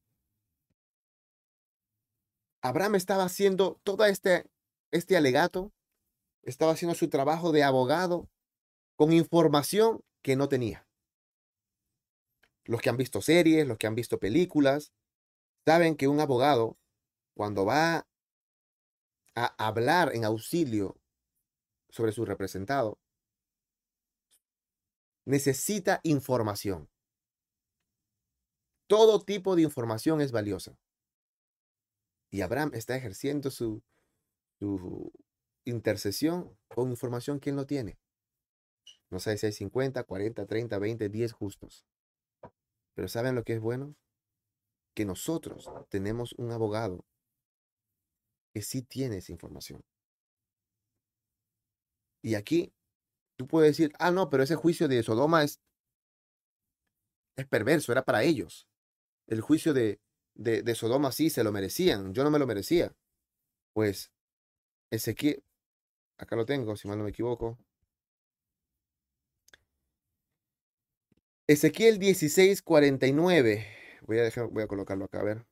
Abraham estaba haciendo todo este, este alegato estaba haciendo su trabajo de abogado con información que no tenía. Los que han visto series, los que han visto películas, saben que un abogado, cuando va a hablar en auxilio sobre su representado, necesita información. Todo tipo de información es valiosa. Y Abraham está ejerciendo su, intercesión o información que él no tiene. No sé si hay 50, 40, 30, 20, 10 justos. Pero ¿saben lo que es bueno? Que nosotros tenemos un abogado que sí tiene esa información. Y aquí tú puedes decir, ah, no, pero ese juicio de Sodoma es, es perverso, era para ellos. El juicio de, de, Sodoma sí se lo merecían, yo no me lo merecía. Pues Ezequiel, acá lo tengo, si mal no me equivoco. Ezequiel 16, 49. Voy a, dejar, voy a colocarlo acá, a ver.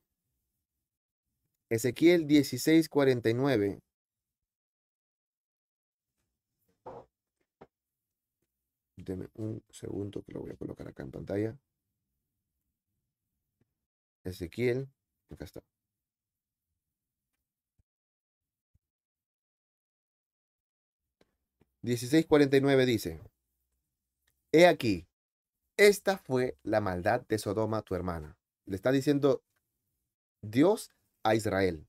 Ezequiel 16, 49. Deme un segundo que lo voy a colocar acá en pantalla. Ezequiel, acá está. nueve dice, He aquí, esta fue la maldad de Sodoma, tu hermana. Le está diciendo Dios a Israel.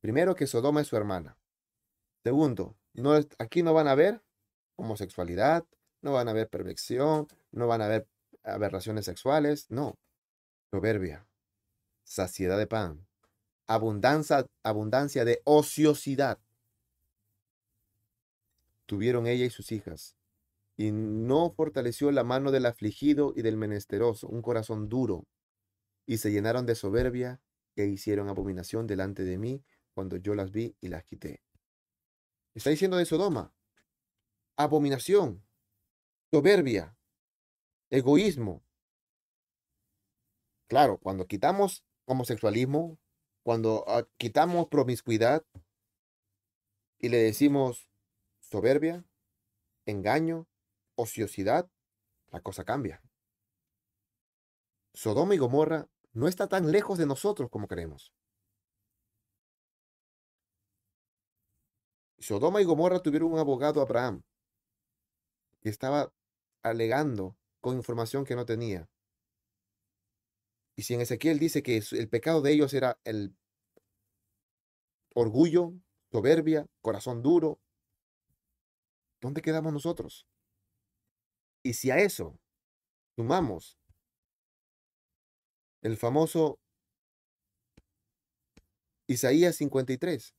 Primero que Sodoma es su hermana. Segundo, no, aquí no van a ver homosexualidad, no van a ver perversión, no van a ver aberraciones sexuales, no. Soberbia, saciedad de pan, abundancia, abundancia de ociosidad. Tuvieron ella y sus hijas, y no fortaleció la mano del afligido y del menesteroso, un corazón duro, y se llenaron de soberbia e hicieron abominación delante de mí cuando yo las vi y las quité. Está diciendo de Sodoma, abominación, soberbia, egoísmo. Claro, cuando quitamos homosexualismo, cuando ah, quitamos promiscuidad y le decimos soberbia, engaño, ociosidad, la cosa cambia. Sodoma y Gomorra no está tan lejos de nosotros como creemos. Sodoma y Gomorra tuvieron un abogado Abraham que estaba alegando con información que no tenía. Y si en Ezequiel dice que el pecado de ellos era el orgullo, soberbia, corazón duro, ¿dónde quedamos nosotros? Y si a eso sumamos el famoso Isaías 53,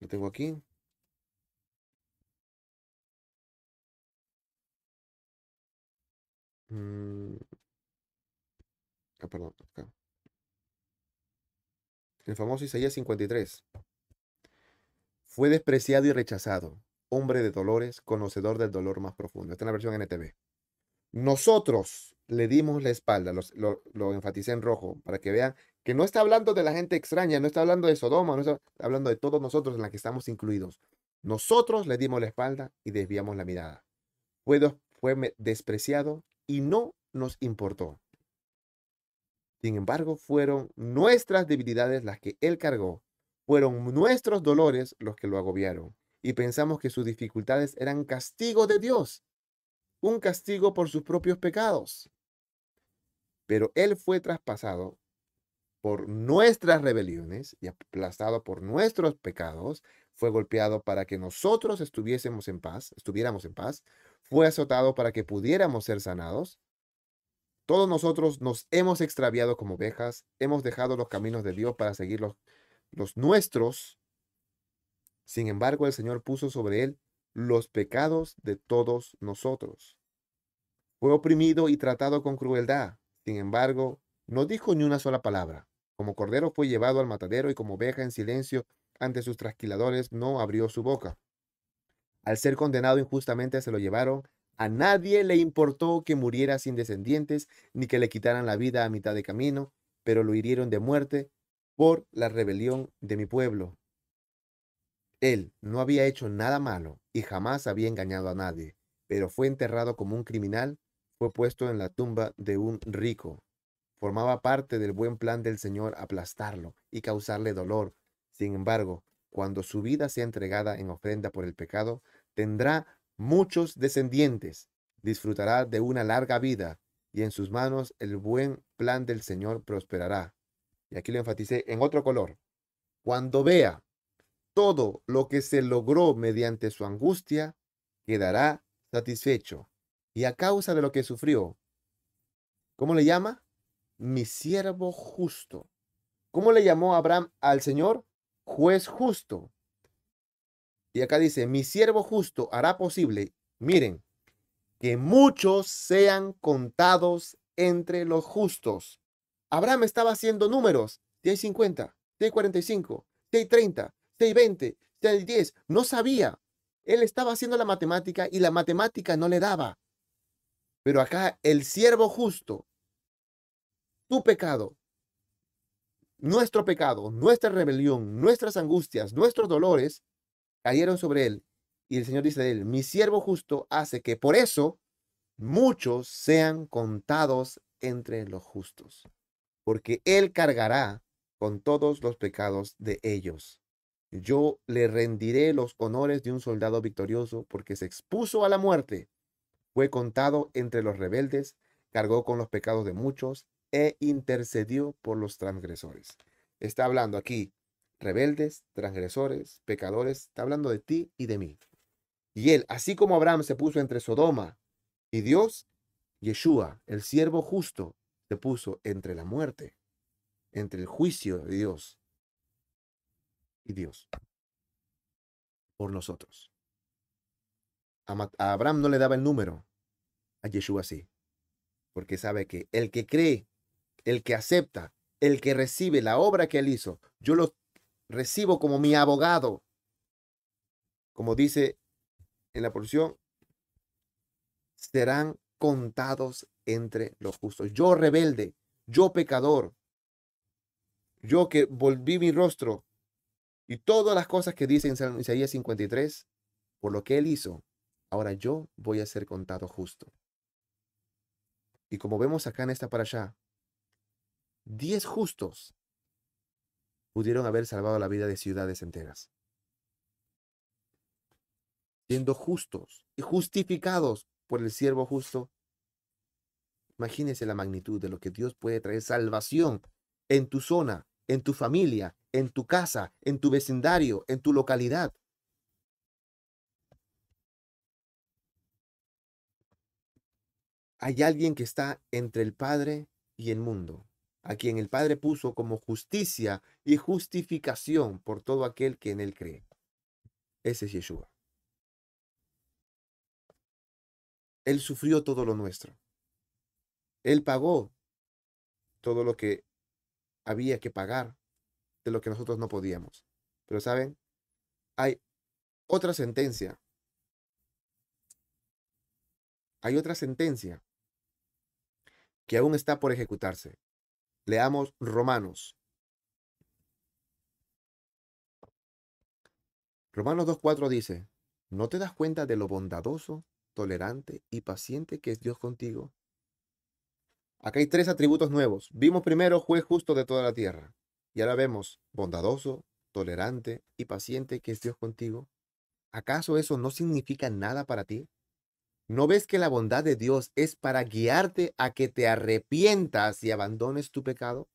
lo tengo aquí. Mm. Ah. El famoso Isaías 53. Fue despreciado y rechazado, hombre de dolores, conocedor del dolor más profundo. Esta es la versión NTV. Nosotros le dimos la espalda, lo, lo, enfaticé en rojo, para que vean que no está hablando de la gente extraña, no está hablando de Sodoma, no está hablando de todos nosotros en la que estamos incluidos. Nosotros le dimos la espalda y desviamos la mirada. Fue, fue despreciado y no nos importó. Sin embargo, fueron nuestras debilidades las que Él cargó, fueron nuestros dolores los que lo agobiaron, y pensamos que sus dificultades eran castigo de Dios, un castigo por sus propios pecados. Pero Él fue traspasado por nuestras rebeliones y aplastado por nuestros pecados, fue golpeado para que nosotros estuviésemos en paz, estuviéramos en paz, fue azotado para que pudiéramos ser sanados. Todos nosotros nos hemos extraviado como ovejas, hemos dejado los caminos de Dios para seguir los, nuestros. Sin embargo, el Señor puso sobre él los pecados de todos nosotros. Fue oprimido y tratado con crueldad. Sin embargo, no dijo ni una sola palabra. Como cordero fue llevado al matadero y como oveja en silencio ante sus trasquiladores no abrió su boca. Al ser condenado injustamente se lo llevaron. A nadie le importó que muriera sin descendientes, ni que le quitaran la vida a mitad de camino, pero lo hirieron de muerte por la rebelión de mi pueblo. Él no había hecho nada malo y jamás había engañado a nadie, pero fue enterrado como un criminal, fue puesto en la tumba de un rico. Formaba parte del buen plan del Señor aplastarlo y causarle dolor. Sin embargo, cuando su vida sea entregada en ofrenda por el pecado, tendrá muchos descendientes, disfrutará de una larga vida y en sus manos el buen plan del Señor prosperará. Y aquí lo enfaticé en otro color. Cuando vea todo lo que se logró mediante su angustia, quedará satisfecho y a causa de lo que sufrió, ¿cómo le llama? Mi siervo justo. ¿Cómo le llamó Abraham al Señor? Juez justo. Y acá dice, mi siervo justo hará posible, miren, que muchos sean contados entre los justos. Abraham estaba haciendo números. Si hay 50, si hay 45, si hay 30, si hay 20, si hay 10. No sabía. Él estaba haciendo la matemática y la matemática no le daba. Pero acá el siervo justo, tu pecado, nuestro pecado, nuestra rebelión, nuestras angustias, nuestros dolores, cayeron sobre él. Y el Señor dice de él, mi siervo justo hace que por eso muchos sean contados entre los justos, porque él cargará con todos los pecados de ellos. Yo le rendiré los honores de un soldado victorioso, porque se expuso a la muerte, fue contado entre los rebeldes, cargó con los pecados de muchos e intercedió por los transgresores. Está hablando aquí rebeldes, transgresores, pecadores, está hablando de ti y de mí. Y él, así como Abraham se puso entre Sodoma y Dios, Yeshua, el siervo justo, se puso entre la muerte, entre el juicio de Dios y Dios por nosotros. A, Abraham no le daba el número, a Yeshua sí, porque sabe que el que cree, el que acepta, el que recibe la obra que él hizo, yo lo recibo como mi abogado. Como dice en la porción, serán contados entre los justos. Yo rebelde, yo pecador, yo que volví mi rostro y todas las cosas que dice en Isaías 53, por lo que él hizo, ahora yo voy a ser contado justo. Y como vemos acá en esta para allá, diez justos pudieron haber salvado la vida de ciudades enteras. Siendo justos y justificados por el siervo justo. Imagínese la magnitud de lo que Dios puede traer salvación en tu zona, en tu familia, en tu casa, en tu vecindario, en tu localidad. Hay alguien que está entre el Padre y el mundo a quien el Padre puso como justicia y justificación por todo aquel que en él cree. Ese es Yeshua. Él sufrió todo lo nuestro. Él pagó todo lo que había que pagar de lo que nosotros no podíamos. Pero saben, hay otra sentencia. Hay otra sentencia que aún está por ejecutarse. Leamos Romanos. Romanos 2.4 dice, ¿no te das cuenta de lo bondadoso, tolerante y paciente que es Dios contigo? Acá hay tres atributos nuevos. Vimos primero juez justo de toda la tierra. Y ahora vemos bondadoso, tolerante y paciente que es Dios contigo. ¿Acaso eso no significa nada para ti? ¿No ves que la bondad de Dios es para guiarte a que te arrepientas y abandones tu pecado?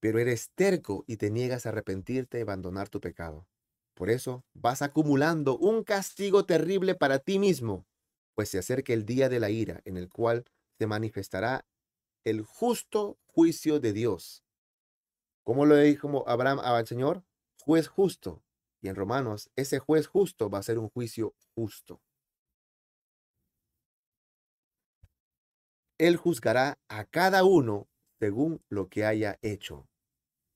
Pero eres terco y te niegas a arrepentirte y abandonar tu pecado. Por eso vas acumulando un castigo terrible para ti mismo, pues se acerca el día de la ira en el cual se manifestará el justo juicio de Dios. ¿Cómo lo dijo Abraham al Señor? Juez justo, y en Romanos, ese juez justo va a ser un juicio justo. Él juzgará a cada uno según lo que haya hecho.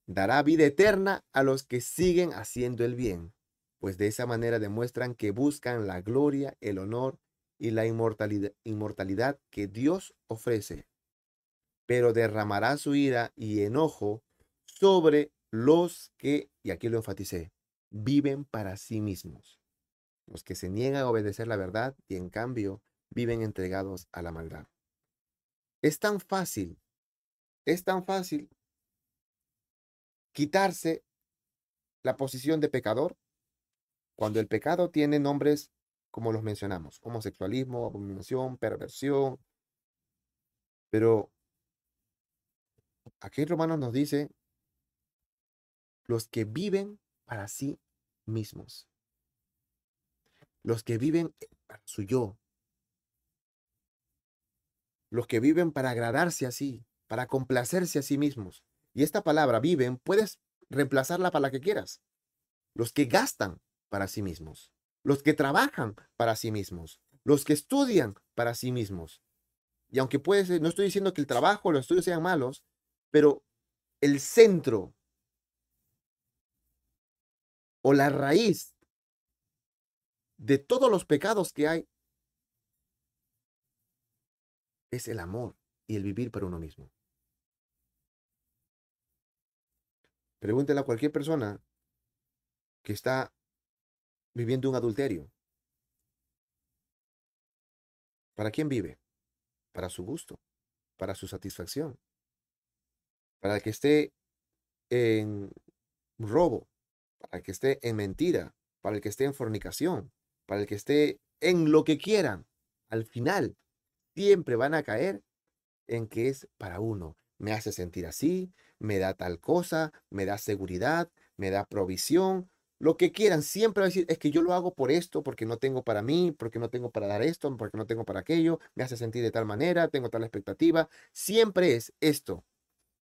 Dará vida eterna a los que siguen haciendo el bien, pues de esa manera demuestran que buscan la gloria, el honor y la inmortalidad, que Dios ofrece. Pero derramará su ira y enojo sobre los que, y aquí lo enfaticé, viven para sí mismos, los que se niegan a obedecer la verdad y en cambio viven entregados a la maldad. Es tan fácil, es tan fácil quitarse la posición de pecador cuando el pecado tiene nombres como los mencionamos, homosexualismo, abominación, perversión. Pero aquí Romanos nos dice, los que viven para sí mismos. Los que viven para su yo. Los que viven para agradarse así, para complacerse a sí mismos. Y esta palabra viven, puedes reemplazarla para la que quieras. Los que gastan para sí mismos. Los que trabajan para sí mismos. Los que estudian para sí mismos. Y aunque puede ser, no estoy diciendo que el trabajo o los estudios sean malos, pero el centro o la raíz de todos los pecados que hay es el amor y el vivir para uno mismo. Pregúntele a cualquier persona que está viviendo un adulterio. ¿Para quién vive? Para su gusto, para su satisfacción, para que esté en robo, para el que esté en mentira, para el que esté en fornicación, para el que esté en lo que quieran. Al final, siempre van a caer en que es para uno. Me hace sentir así, me da tal cosa, me da seguridad, me da provisión, lo que quieran. Siempre va a decir, es que yo lo hago por esto, porque no tengo para mí, porque no tengo para dar esto, porque no tengo para aquello, me hace sentir de tal manera, tengo tal expectativa. Siempre es esto.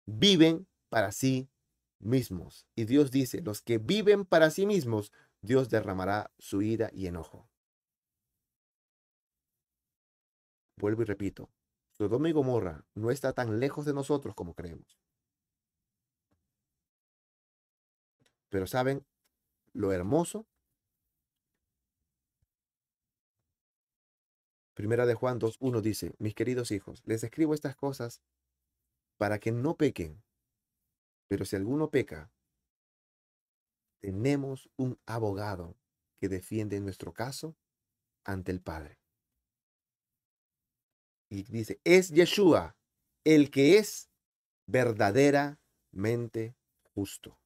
Viven para sí mismos. Y Dios dice, los que viven para sí mismos, Dios derramará su ira y enojo. Vuelvo y repito, Sodoma y Gomorra no está tan lejos de nosotros como creemos. Pero ¿saben lo hermoso? Primera de Juan 2.1 dice, mis queridos hijos, les escribo estas cosas para que no pequen. Pero si alguno peca, tenemos un abogado que defiende nuestro caso ante el Padre. Y dice, es Yeshua el que es verdaderamente justo.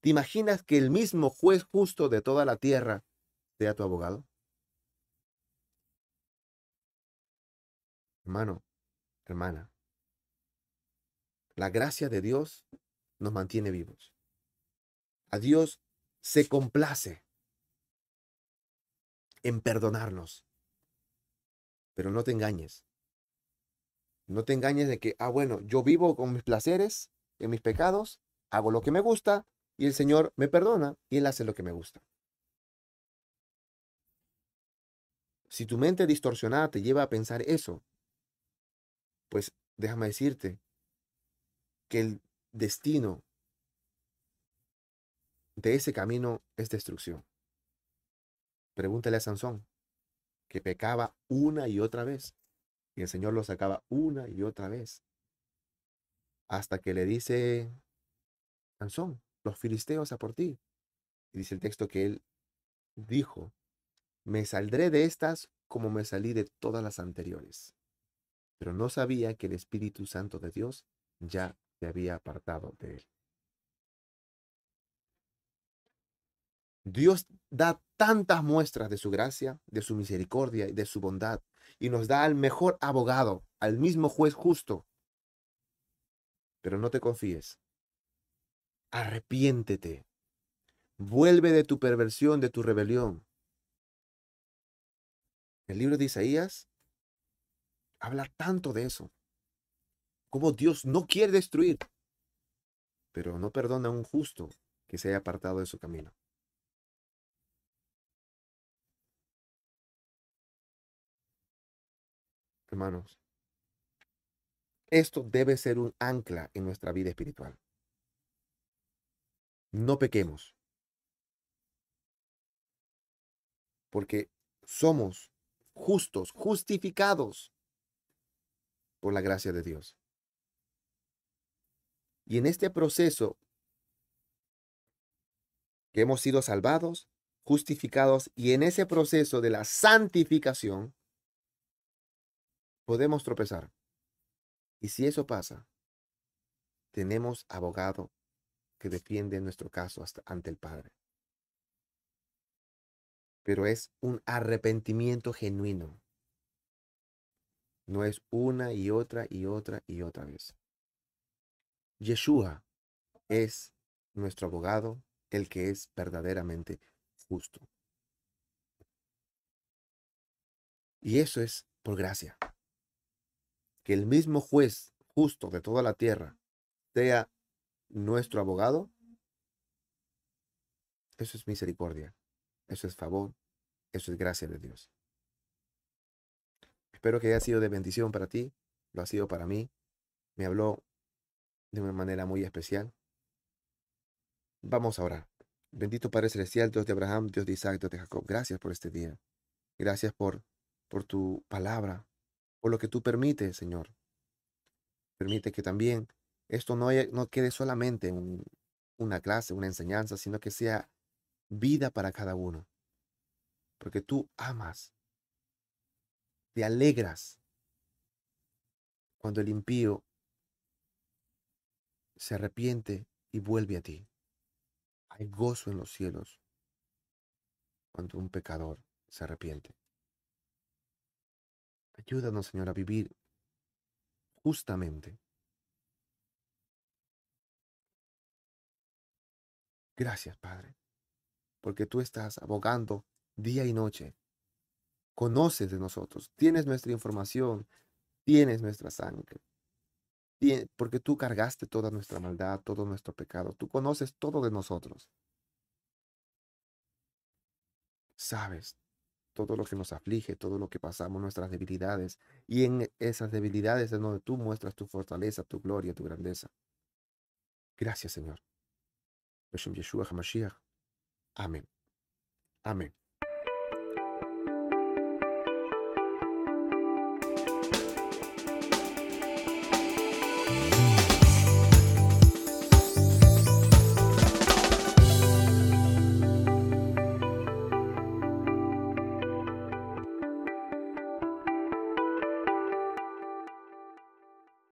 ¿Te imaginas que el mismo juez justo de toda la tierra sea tu abogado? Hermano, hermana, la gracia de Dios nos mantiene vivos. A Dios se complace en perdonarnos. Pero no te engañes. No te engañes de que, ah, bueno, yo vivo con mis placeres, en mis pecados, hago lo que me gusta y el Señor me perdona y Él hace lo que me gusta. Si tu mente distorsionada te lleva a pensar eso, pues déjame decirte que el destino de ese camino es destrucción. Pregúntale a Sansón, que pecaba una y otra vez, y el Señor lo sacaba una y otra vez, hasta que le dice, Sansón, los filisteos a por ti. Y dice el texto que él dijo, me saldré de estas como me salí de todas las anteriores. Pero no sabía que el Espíritu Santo de Dios ya se había apartado de él. Dios da tantas muestras de su gracia, de su misericordia y de su bondad, y nos da al mejor abogado, al mismo juez justo. Pero no te confíes. Arrepiéntete. Vuelve de tu perversión, de tu rebelión. El libro de Isaías habla tanto de eso cómo Dios no quiere destruir, pero no perdona a un justo que se haya apartado de su camino. Hermanos, esto debe ser un ancla en nuestra vida espiritual. No pequemos, porque somos justos, justificados por la gracia de Dios. Y en este proceso que hemos sido salvados, justificados, y en ese proceso de la santificación, podemos tropezar. Y si eso pasa, tenemos abogado que defiende nuestro caso hasta ante el Padre. Pero es un arrepentimiento genuino. No es una y otra y otra y otra vez. Yeshua es nuestro abogado, el que es verdaderamente justo. Y eso es por gracia. Que el mismo juez justo de toda la tierra sea nuestro abogado, eso es misericordia, eso es favor, eso es gracia de Dios. Espero que haya sido de bendición para ti, lo ha sido para mí. Me habló de una manera muy especial. Vamos a orar. Bendito Padre Celestial, Dios de Abraham, Dios de Isaac, Dios de Jacob. Gracias por este día. Gracias por, por tu palabra, por lo que tú permites, Señor. Permite que también esto no, no quede solamente en una clase, una enseñanza, sino que sea vida para cada uno. Porque tú amas, te alegras cuando el impío se arrepiente y vuelve a ti. Hay gozo en los cielos cuando un pecador se arrepiente. Ayúdanos, Señor, a vivir justamente. Gracias, Padre, porque tú estás abogando día y noche. Conoces de nosotros, tienes nuestra información, tienes nuestra sangre porque tú cargaste toda nuestra maldad, todo nuestro pecado. Tú conoces todo de nosotros. Sabes todo lo que nos aflige, todo lo que pasamos, nuestras debilidades. Y en esas debilidades es donde tú muestras tu fortaleza, tu gloria, tu grandeza. Gracias, Señor. Amén. Amén.